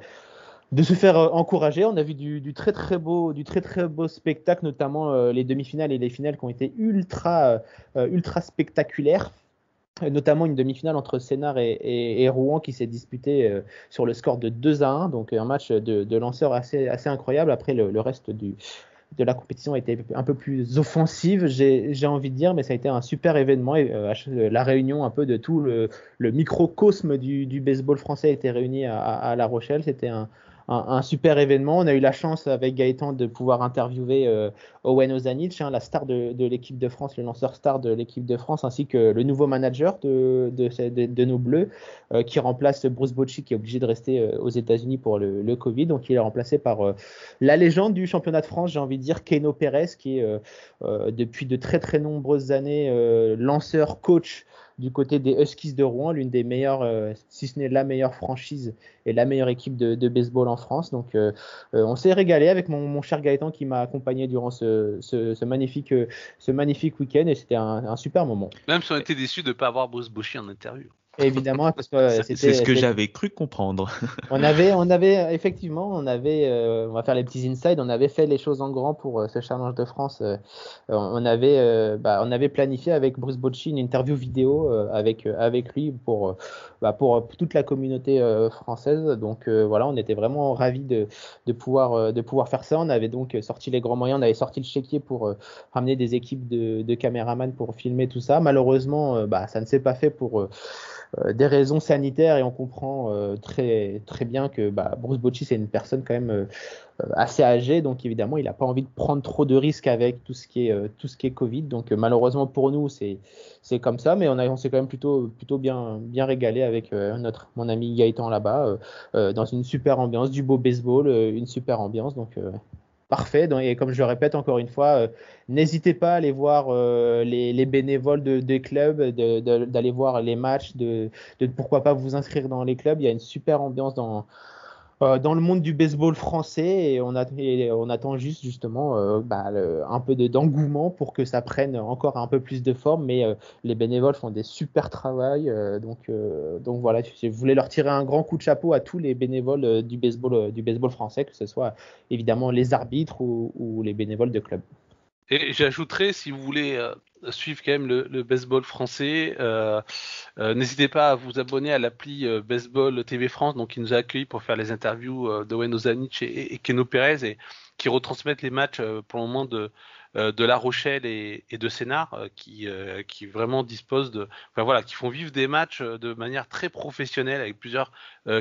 de se faire euh, encourager. On a vu du, très très beau, du très très beau spectacle, notamment euh, les demi-finales et les finales qui ont été ultra euh, ultra spectaculaires. Notamment une demi-finale entre Sénart et, Rouen qui s'est disputée sur le score de 2 à 1, donc un match de, lanceurs assez, assez incroyable. Après, le, reste du, de la compétition a été un peu plus offensive, j'ai envie de dire, mais ça a été un super événement. Et, la réunion un peu de tout le, microcosme du, baseball français a été réuni à, à La Rochelle. C'était un, un, super événement. On a eu la chance avec Gaëtan de pouvoir interviewer euh, Owen Ozanic, hein, la star de, l'équipe de France, le lanceur star de l'équipe de France, ainsi que le nouveau manager de, nos Bleus, euh, qui remplace Bruce Bocci, qui est obligé de rester euh, aux États-Unis pour le, le, Covid. Donc il est remplacé par la légende du championnat de France, j'ai envie de dire, Keno Pérez, qui est depuis de très très nombreuses années lanceur, coach du côté des Huskies de Rouen, l'une des meilleures, si ce n'est la meilleure franchise et la meilleure équipe de, baseball en France. Donc on s'est régalé avec mon, cher Gaëtan qui m'a accompagné durant ce, magnifique, ce magnifique week-end et c'était un, super moment. Même si on était déçus de ne pas avoir Bruce en interview. Évidemment, parce que euh, c'est ce que j'avais cru comprendre. *laughs* on avait, on avait effectivement, on avait, euh, on va faire les petits insides, on avait fait les choses en grand pour euh, ce challenge de France. on avait, bah, on avait planifié avec Bruce Bocci une interview vidéo avec avec lui pour, bah, pour toute la communauté française. Donc voilà, on était vraiment ravis de, de pouvoir de pouvoir faire ça. On avait donc sorti les grands moyens, on avait sorti le chéquier pour ramener des équipes de, de caméramans pour filmer tout ça. Malheureusement, bah, ça ne s'est pas fait pour euh, des raisons sanitaires et on comprend euh, très très bien que bah, Bruce Bocci c'est une personne quand même euh, assez âgée. Donc évidemment il n'a pas envie de prendre trop de risques avec tout ce qui est tout ce qui est Covid. Donc malheureusement pour nous c'est comme ça. Mais on, on s'est quand même plutôt plutôt bien bien régalé avec notre mon ami Gaëtan là-bas dans une super ambiance du beau baseball une super ambiance. Donc parfait. et comme je le répète encore une fois, euh, n'hésitez pas à aller voir euh, les, bénévoles de, des clubs, d'aller voir les matchs, de, pourquoi pas vous inscrire dans les clubs. Il y a une super ambiance dans, euh, dans le monde du baseball français et on, attend juste justement euh, bah, un peu d'engouement pour que ça prenne encore un peu plus de forme. Mais euh, les bénévoles font des super travail. donc, donc voilà, je voulais leur tirer un grand coup de chapeau à tous les bénévoles du, baseball, du baseball français, que ce soit évidemment les arbitres ou les bénévoles de club. Et j'ajouterais, si vous voulez euh, suivre quand même le, baseball français, euh, euh, n'hésitez pas à vous abonner à l'appli Baseball TV France, donc qui nous a accueillis pour faire les interviews de Wayne Ozanic et, et, Keno Perez et qui retransmettent les matchs pour le moment de, euh, de La Rochelle et, de Sénart euh, qui, euh, qui vraiment disposent de, enfin voilà, qui font vivre des matchs de manière très professionnelle avec plusieurs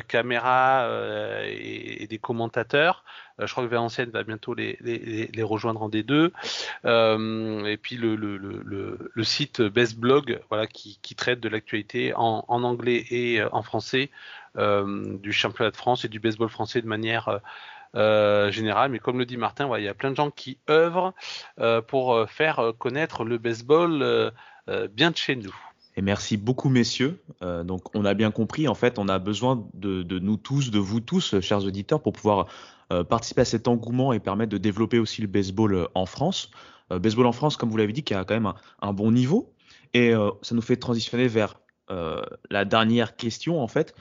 caméras et, des commentateurs. je crois que Valenciennes va bientôt les, les, rejoindre en D2. et puis le, le, le, site Best Blog, voilà, qui, qui traite de l'actualité en, en, anglais et en français du championnat de France et du baseball français de manière euh, général. Mais comme le dit Martin, il y a plein de gens qui œuvrent euh, pour euh, faire connaître le baseball bien de chez nous. Et merci beaucoup, messieurs. donc, on a bien compris, en fait, on a besoin de, nous tous, de vous tous, chers auditeurs, pour pouvoir participer à cet engouement et permettre de développer aussi le baseball en France. baseball en France, comme vous l'avez dit, qui a quand même un bon niveau. Et ça nous fait transitionner vers la dernière question, en fait.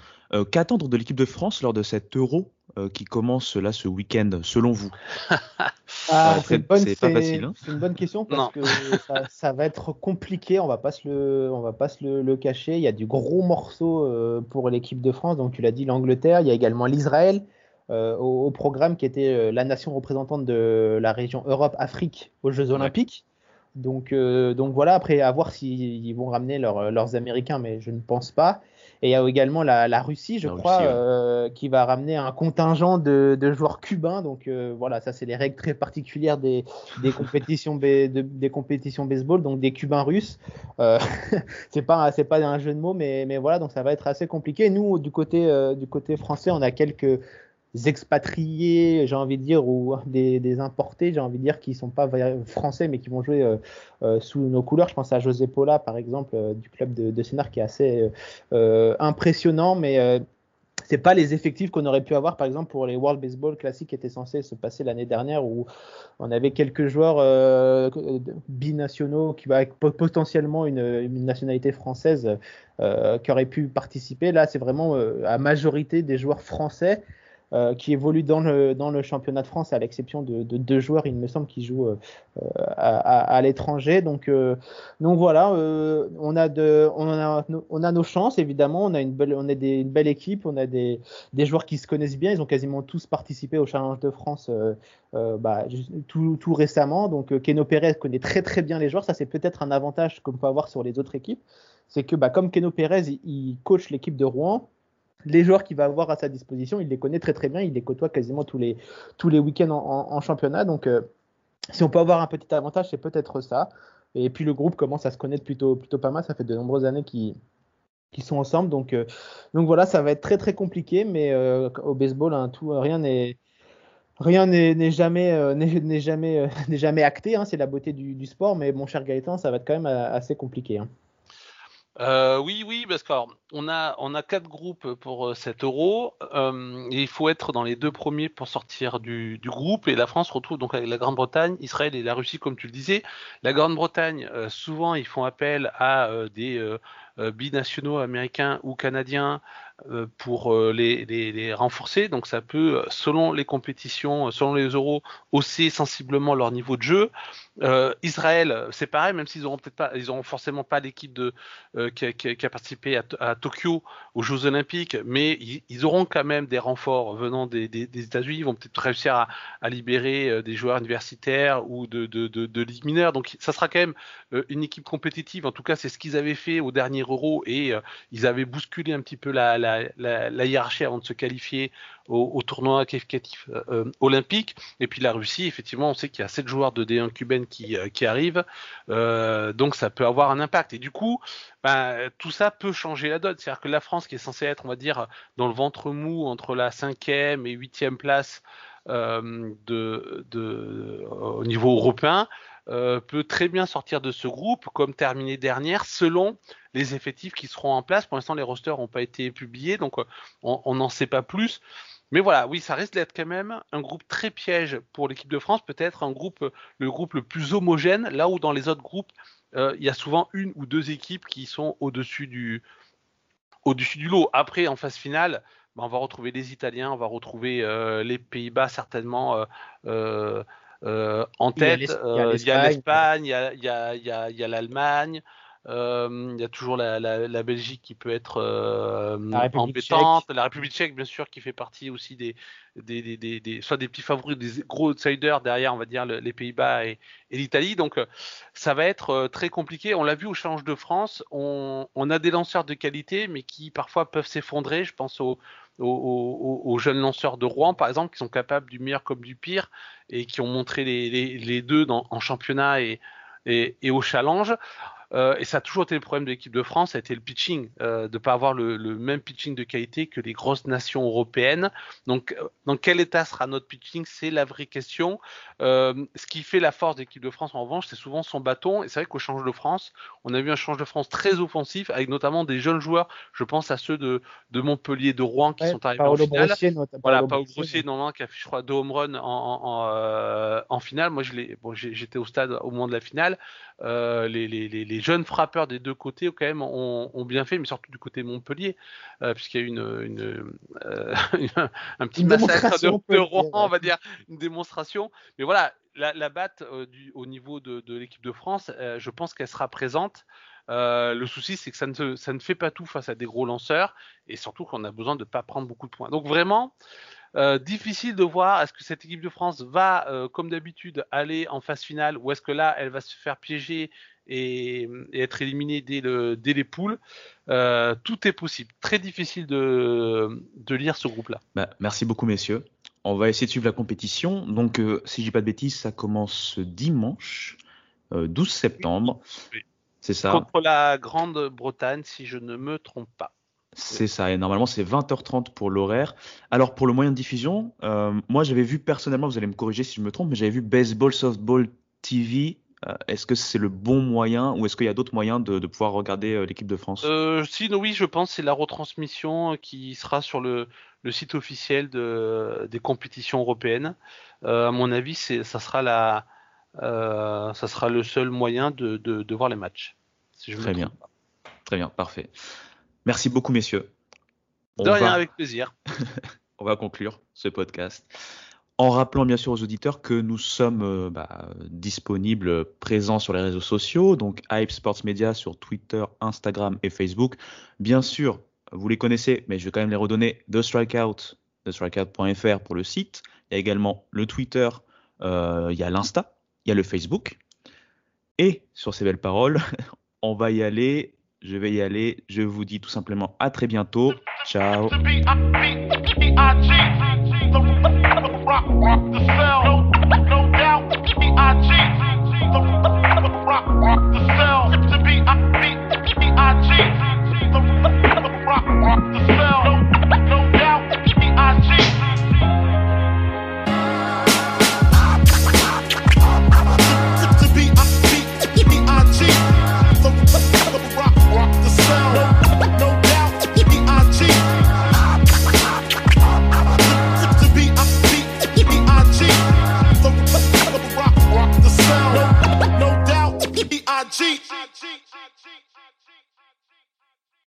Qu'attendre de l'équipe de France lors de cet Euro euh, qui commence là ce week-end, selon vous? *laughs* Ah, C'est pas facile. Hein. c'est une bonne question *laughs* parce que ça, va être compliqué. On va pas se le, on va pas se le, cacher. Il y a du gros morceau euh, pour l'équipe de France. Donc tu l'as dit, l'Angleterre. Il y a également l'Israël. Euh, au, programme qui était la nation représentante de la région Europe-Afrique aux Jeux Olympiques. Donc, donc voilà, après à voir s'ils vont ramener leurs Américains, mais je ne pense pas. Et il y a également la, Russie, je crois, euh, qui va ramener un contingent de, joueurs cubains. Donc euh, voilà, ça c'est les règles très particulières des, *laughs* compétitions des compétitions baseball, donc des Cubains russes. Euh, *laughs* c'est pas c'est pas un jeu de mots, mais mais voilà, donc ça va être assez compliqué. Nous du côté du côté français, on a quelques expatriés, j'ai envie de dire, ou des, importés, j'ai envie de dire, qui sont pas français, mais qui vont jouer euh, euh, sous nos couleurs. Je pense à José Pola, par exemple, euh, du club de, de qui est assez impressionnant, mais c'est pas les effectifs qu'on aurait pu avoir, par exemple, pour les World Baseball Classic qui étaient censés se passer l'année dernière, où on avait quelques joueurs binationaux qui avec potentiellement une, une nationalité française qui auraient pu participer. Là, c'est vraiment à majorité des joueurs français. Euh, qui évolue dans le, dans le championnat de France, à l'exception de, deux joueurs, il me semble, qui jouent euh, à, l'étranger. Donc, euh, donc voilà, on, a de, on, a, on a nos chances, évidemment. On a une belle, on est des, une belle équipe, on a des, des joueurs qui se connaissent bien. Ils ont quasiment tous participé au Challenge de France bah, tout, tout, récemment. Donc, Keno Pérez connaît très très bien les joueurs. Ça, c'est peut-être un avantage qu'on peut avoir sur les autres équipes. C'est que bah, comme Keno Pérez, il coach l'équipe de Rouen les joueurs qu'il va avoir à sa disposition, il les connaît très très bien, il les côtoie quasiment tous les, tous les week-ends en, championnat. Donc, euh, si on peut avoir un petit avantage, c'est peut-être ça. Et puis le groupe commence à se connaître plutôt, plutôt pas mal. Ça fait de nombreuses années qu'ils sont ensemble. Donc, euh, donc voilà, ça va être très très compliqué. Mais euh, au baseball, hein, tout, rien n'est rien n'est jamais n'est jamais *laughs* jamais acté. Hein, c'est la beauté du, sport. Mais mon cher Gaëtan, ça va être quand même assez compliqué. Hein. Euh, oui, oui, parce qu'on a, quatre groupes pour 7 euh, euros. Euh, et il faut être dans les deux premiers pour sortir du, groupe. Et la France retrouve donc la Grande-Bretagne, Israël et la Russie, comme tu le disais. La Grande-Bretagne, euh, souvent, ils font appel à des binationaux américains ou canadiens pour euh, les, renforcer. Donc ça peut, selon les compétitions, selon les euros, hausser sensiblement leur niveau de jeu. Euh, Israël, c'est pareil, même s'ils auront peut-être pas, ils auront forcément pas l'équipe euh, qui, a, participé à, Tokyo aux Jeux Olympiques, mais ils, auront quand même des renforts venant des, États-Unis. Ils vont peut-être réussir à, libérer des joueurs universitaires ou de, de, de, de ligue mineure. Donc ça sera quand même une équipe compétitive. En tout cas, c'est ce qu'ils avaient fait au dernier Euro et ils avaient bousculé un petit peu la la, hiérarchie avant de se qualifier au, tournoi qualificatif euh, olympique. Et puis la Russie, effectivement, on sait qu'il y a sept joueurs de D1 cubaine qui, euh, qui arrivent, euh, donc ça peut avoir un impact. Et du coup, ben, tout ça peut changer la donne. C'est-à-dire que la France, qui est censée être, on va dire, dans le ventre mou entre la cinquième et huitième place euh, de, au niveau européen, euh, peut très bien sortir de ce groupe comme terminer dernière selon les effectifs qui seront en place. Pour l'instant, les rosters n'ont pas été publiés, donc euh, on n'en sait pas plus. Mais voilà, oui, ça risque d'être quand même un groupe très piège pour l'équipe de France, peut-être un groupe, le groupe le plus homogène, là où dans les autres groupes, euh, il y a souvent une ou deux équipes qui sont au-dessus du, au-dessus du lot. Après, en phase finale, ben, on va retrouver les Italiens, on va retrouver euh, les Pays-Bas certainement. Euh, euh, en tête, il y a l'Espagne, il y a, l'Allemagne, euh, il y a toujours la, la, la, Belgique qui peut être euh, embêtante, la République tchèque bien sûr qui fait partie aussi des, des, des, des, des soit des petits favoris, des gros outsiders derrière on va dire le, les Pays-Bas et, et l'Italie. Donc ça va être très compliqué. On l'a vu au Challenge de France, on, on, a des lanceurs de qualité mais qui parfois peuvent s'effondrer. Je pense au, aux, jeunes lanceurs de Rouen, par exemple, qui sont capables du meilleur comme du pire et qui ont montré les, deux en championnat et, au challenge. Euh, et ça a toujours été le problème de l'équipe de France, ça a été le pitching, euh, de ne pas avoir le, le, même pitching de qualité que les grosses nations européennes. Donc, euh, dans quel état sera notre pitching? C'est la vraie question. Euh, ce qui fait la force de l'équipe de France, en revanche, c'est souvent son bâton. Et c'est vrai qu'au change de France, on a vu un change de France très offensif, avec notamment des jeunes joueurs. Je pense à ceux de, de Montpellier, de Rouen, qui ouais, sont arrivés Paolo en finale. Brossier, voilà, Paolo Brossier, normalement, qui a fait, je crois, deux home runs en, en, en, en finale. Moi, bon, j'étais au stade au moment de la finale. Les, les, les, jeunes frappeurs des deux côtés quand même ont, ont bien fait, mais surtout du côté Montpellier, euh, puisqu'il y a eu une, une, euh, *laughs* un petit une massacre de, de Rouen, on va dire, une démonstration. Mais voilà, la, la batte euh, du, au niveau de, de l'équipe de France, euh, je pense qu'elle sera présente. Euh, le souci, c'est que ça ne, ça ne fait pas tout face à des gros lanceurs et surtout qu'on a besoin de ne pas prendre beaucoup de points. Donc vraiment, euh, difficile de voir est-ce que cette équipe de France va, euh, comme d'habitude, aller en phase finale ou est-ce que là, elle va se faire piéger et, et être éliminée dès, le, dès les poules. Euh, tout est possible. Très difficile de, de lire ce groupe-là. Bah, merci beaucoup, messieurs. On va essayer de suivre la compétition. Donc, si je dis pas de bêtises, ça commence dimanche, 12 septembre. Oui. C'est ça? Contre la Grande-Bretagne, si je ne me trompe pas. C'est ça, et normalement c'est 20h30 pour l'horaire. Alors pour le moyen de diffusion, euh, moi j'avais vu personnellement, vous allez me corriger si je me trompe, mais j'avais vu Baseball Softball TV. Euh, est-ce que c'est le bon moyen ou est-ce qu'il y a d'autres moyens de, de, pouvoir regarder euh, l'équipe de France? Euh, Si, oui, je pense c'est la retransmission qui sera sur le, le site officiel de, des compétitions européennes. À mon avis, ça sera la, ça sera le seul moyen de, de, de voir les matchs. Si je Très bien. Pas. Très bien, parfait. Merci beaucoup, messieurs. On de rien, va... avec plaisir. *laughs* On va conclure ce podcast en rappelant bien sûr aux auditeurs que nous sommes euh, bah, disponibles, présents sur les réseaux sociaux, donc Hype Sports Media sur Twitter, Instagram et Facebook. Bien sûr, vous les connaissez, mais je vais quand même les redonner. The Strikeout, thestrikeout.fr pour le site. Il y a également le Twitter, euh, il y a l'Insta, il y a le Facebook. Et sur ces belles paroles, *laughs* on va y aller je vais y aller. Je vous dis tout simplement à très bientôt. Ciao.